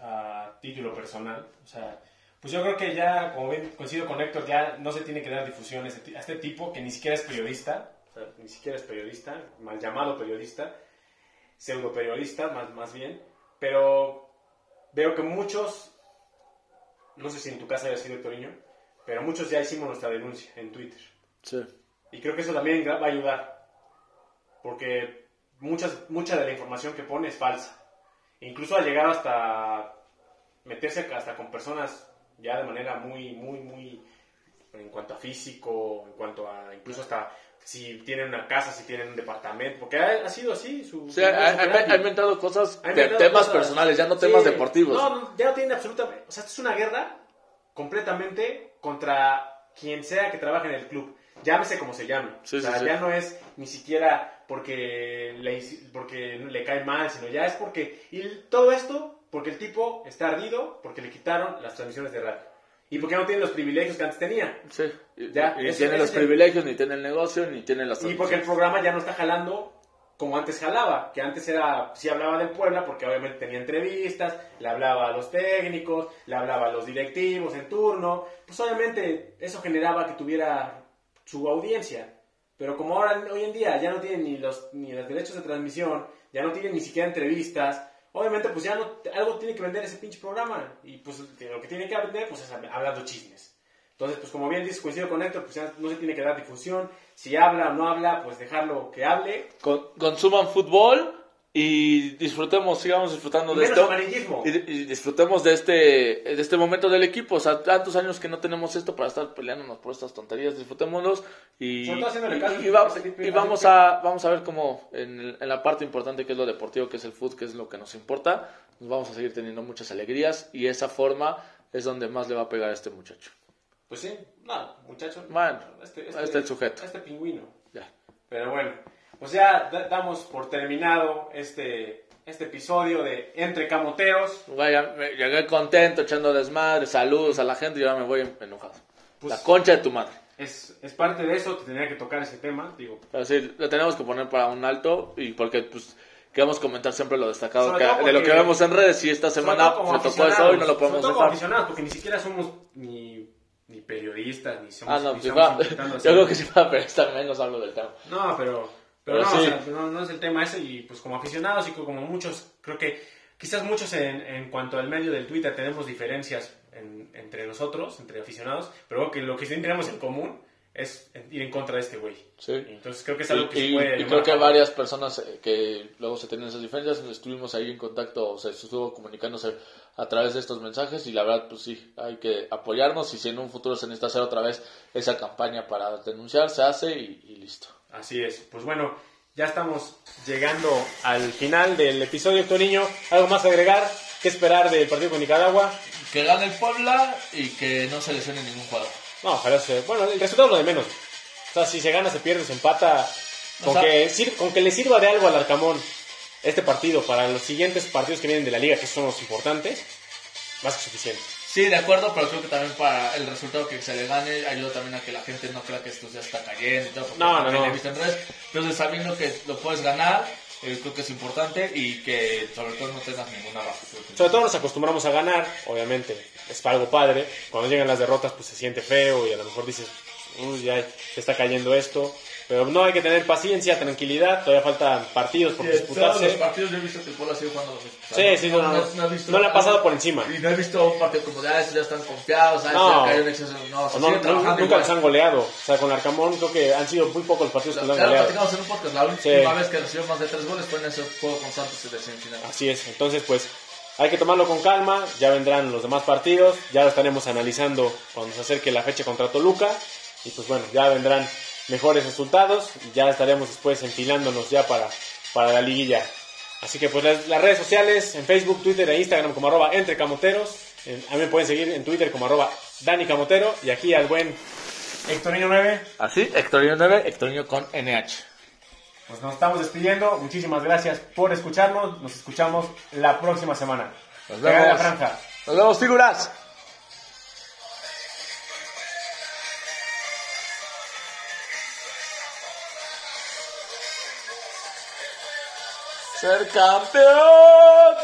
a título personal, o sea, pues yo creo que ya, como ven, coincido con Héctor, ya no se tiene que dar difusión a este, a este tipo que ni siquiera es periodista, o sea, ni siquiera es periodista, mal llamado periodista, pseudo periodista más, más bien, pero veo que muchos, no sé si en tu casa haya sido Héctor Niño, pero muchos ya hicimos nuestra denuncia en Twitter. Sí. Y creo que eso también va a ayudar. Porque muchas, mucha de la información que pone es falsa. Incluso ha llegado hasta meterse hasta con personas ya de manera muy, muy, muy en cuanto a físico, en cuanto a incluso hasta si tienen una casa, si tienen un departamento, porque ha, ha sido así su... Sí, ha, inventado cosas Ha de temas cosas. personales, ya no Sí. temas deportivos. No, ya no tiene absolutamente. O sea, esto es una guerra completamente contra quien sea que trabaje en el club. Llámese como se llame. Sí, o sea, sí, sí. ya no es ni siquiera porque le, porque le cae mal, sino ya es porque. Y todo esto porque el tipo está ardido, porque le quitaron las transmisiones de radio. Y porque no tiene los privilegios que antes tenía. Sí, y, Ya, y eso- tiene los privilegios, ni tiene el negocio, ni tiene las Y porque el programa ya no está jalando como antes jalaba, que antes era, sí hablaba del Puebla porque obviamente tenía entrevistas, le hablaba a los técnicos, le hablaba a los directivos en turno, pues obviamente eso generaba que tuviera su audiencia. Pero como ahora, hoy en día, ya no tienen ni los, ni los derechos de transmisión, ya no tienen ni siquiera entrevistas, obviamente pues ya no, algo tiene que vender ese pinche programa. Y pues lo que tiene que vender pues es hablando chismes. Entonces, pues como bien dices, coincido con Héctor, pues ya no se tiene que dar difusión. Si habla o no habla, pues dejarlo que hable. consuman fútbol y disfrutemos, sigamos disfrutando de esto. Y, y, disfrutemos de este, de este momento del equipo. O sea, tantos años que no tenemos esto para estar peleándonos por estas tonterías. Disfrutémonos y, y, y, vamos, a, vamos a ver cómo en, en, la parte importante que es lo deportivo, que es el fútbol, que es lo que nos importa, nos vamos a seguir teniendo muchas alegrías y esa forma es donde más le va a pegar a este muchacho. Pues sí, no, muchacho. Bueno, este, este, este sujeto. Este pingüino. Ya. Pero bueno, pues ya damos por terminado este, este episodio de Entre Camoteros. Me llegué contento, echando desmadre, saludos a la gente y ahora me voy enojado. Pues la concha de tu madre. Es, es parte de eso, te tenía que tocar ese tema, digo. Pero sí, lo tenemos que poner para un alto y porque pues queremos comentar siempre lo destacado de lo que vemos en redes y esta semana se tocó eso y no lo podemos dejar. porque ni siquiera somos ni ni periodistas, ni somos... Ah, no, si va, [LAUGHS] yo creo que si va a periodista menos hablo del tema. No, pero, pero, no, o sea, no, es el tema ese y pues como aficionados y como muchos, creo que quizás muchos en, en cuanto al medio del Twitter tenemos diferencias entre nosotros, entre aficionados, pero que lo que sí tenemos en común es ir en contra de este güey. Sí. Entonces creo que es algo que se puede... Y creo que varias personas eh, que luego se tienen esas diferencias, estuvimos ahí en contacto, o sea, se estuvo comunicándose a través de estos mensajes y la verdad pues sí, hay que apoyarnos y si en un futuro se necesita hacer otra vez esa campaña para denunciar, se hace y, listo. Así es, pues bueno, ya estamos llegando al final del episodio, Niño ¿Algo más que agregar? ¿Qué esperar del partido con Nicaragua? Que gane el Puebla y que no se lesione ningún jugador. No, ojalá se... Bueno, el resultado es lo de menos. O sea, si se gana, se pierde, se empata. Con, que, con que le sirva de algo al Arcamón este partido para los siguientes partidos que vienen de la liga, que son los importantes, más que suficiente. Sí, de acuerdo, pero creo que también para el resultado que se le gane ayuda también a que la gente no crea que esto ya está cayendo. no, no, no. Entonces, sabiendo que lo puedes ganar, eh, creo que es importante y que sobre todo no tengas ninguna baja. Sobre todo nos acostumbramos a ganar, obviamente, es algo padre. Cuando llegan las derrotas, pues se siente feo y a lo mejor dices, uy, ya se está cayendo esto. Pero no hay que tener paciencia, tranquilidad, todavía faltan partidos por disputarse. los partidos yo he visto que Puebla sigue jugando Sí, sí, no, no, no, no, le ha pasado por encima. Y no he visto un partido como de, ah, ya están confiados, ah, no, ya exceso. No, o no, nunca les han goleado. O sea, con Arcamón creo que han sido muy pocos los partidos que lo han goleado. Claro, en un podcast, la última vez que recibió más de tres goles fue en ese juego con Santos de semifinal. Así es, entonces pues hay que tomarlo con calma, ya vendrán los demás partidos, ya lo estaremos analizando cuando se acerque la fecha contra Toluca y pues bueno, ya vendrán mejores resultados y ya estaremos después enfilándonos ya para, para la liguilla. Así que pues las, redes sociales en Facebook, Twitter e Instagram como arroba entre camoteros. a mí me pueden seguir en Twitter como arroba Dani Camotero y aquí al buen Hectorinho 9. Así, Hectorinho 9, Hectorinho con NH. Pues nos estamos despidiendo. Muchísimas gracias por escucharnos. Nos escuchamos la próxima semana. Nos vemos. Nos vemos, figuras. ser campeón.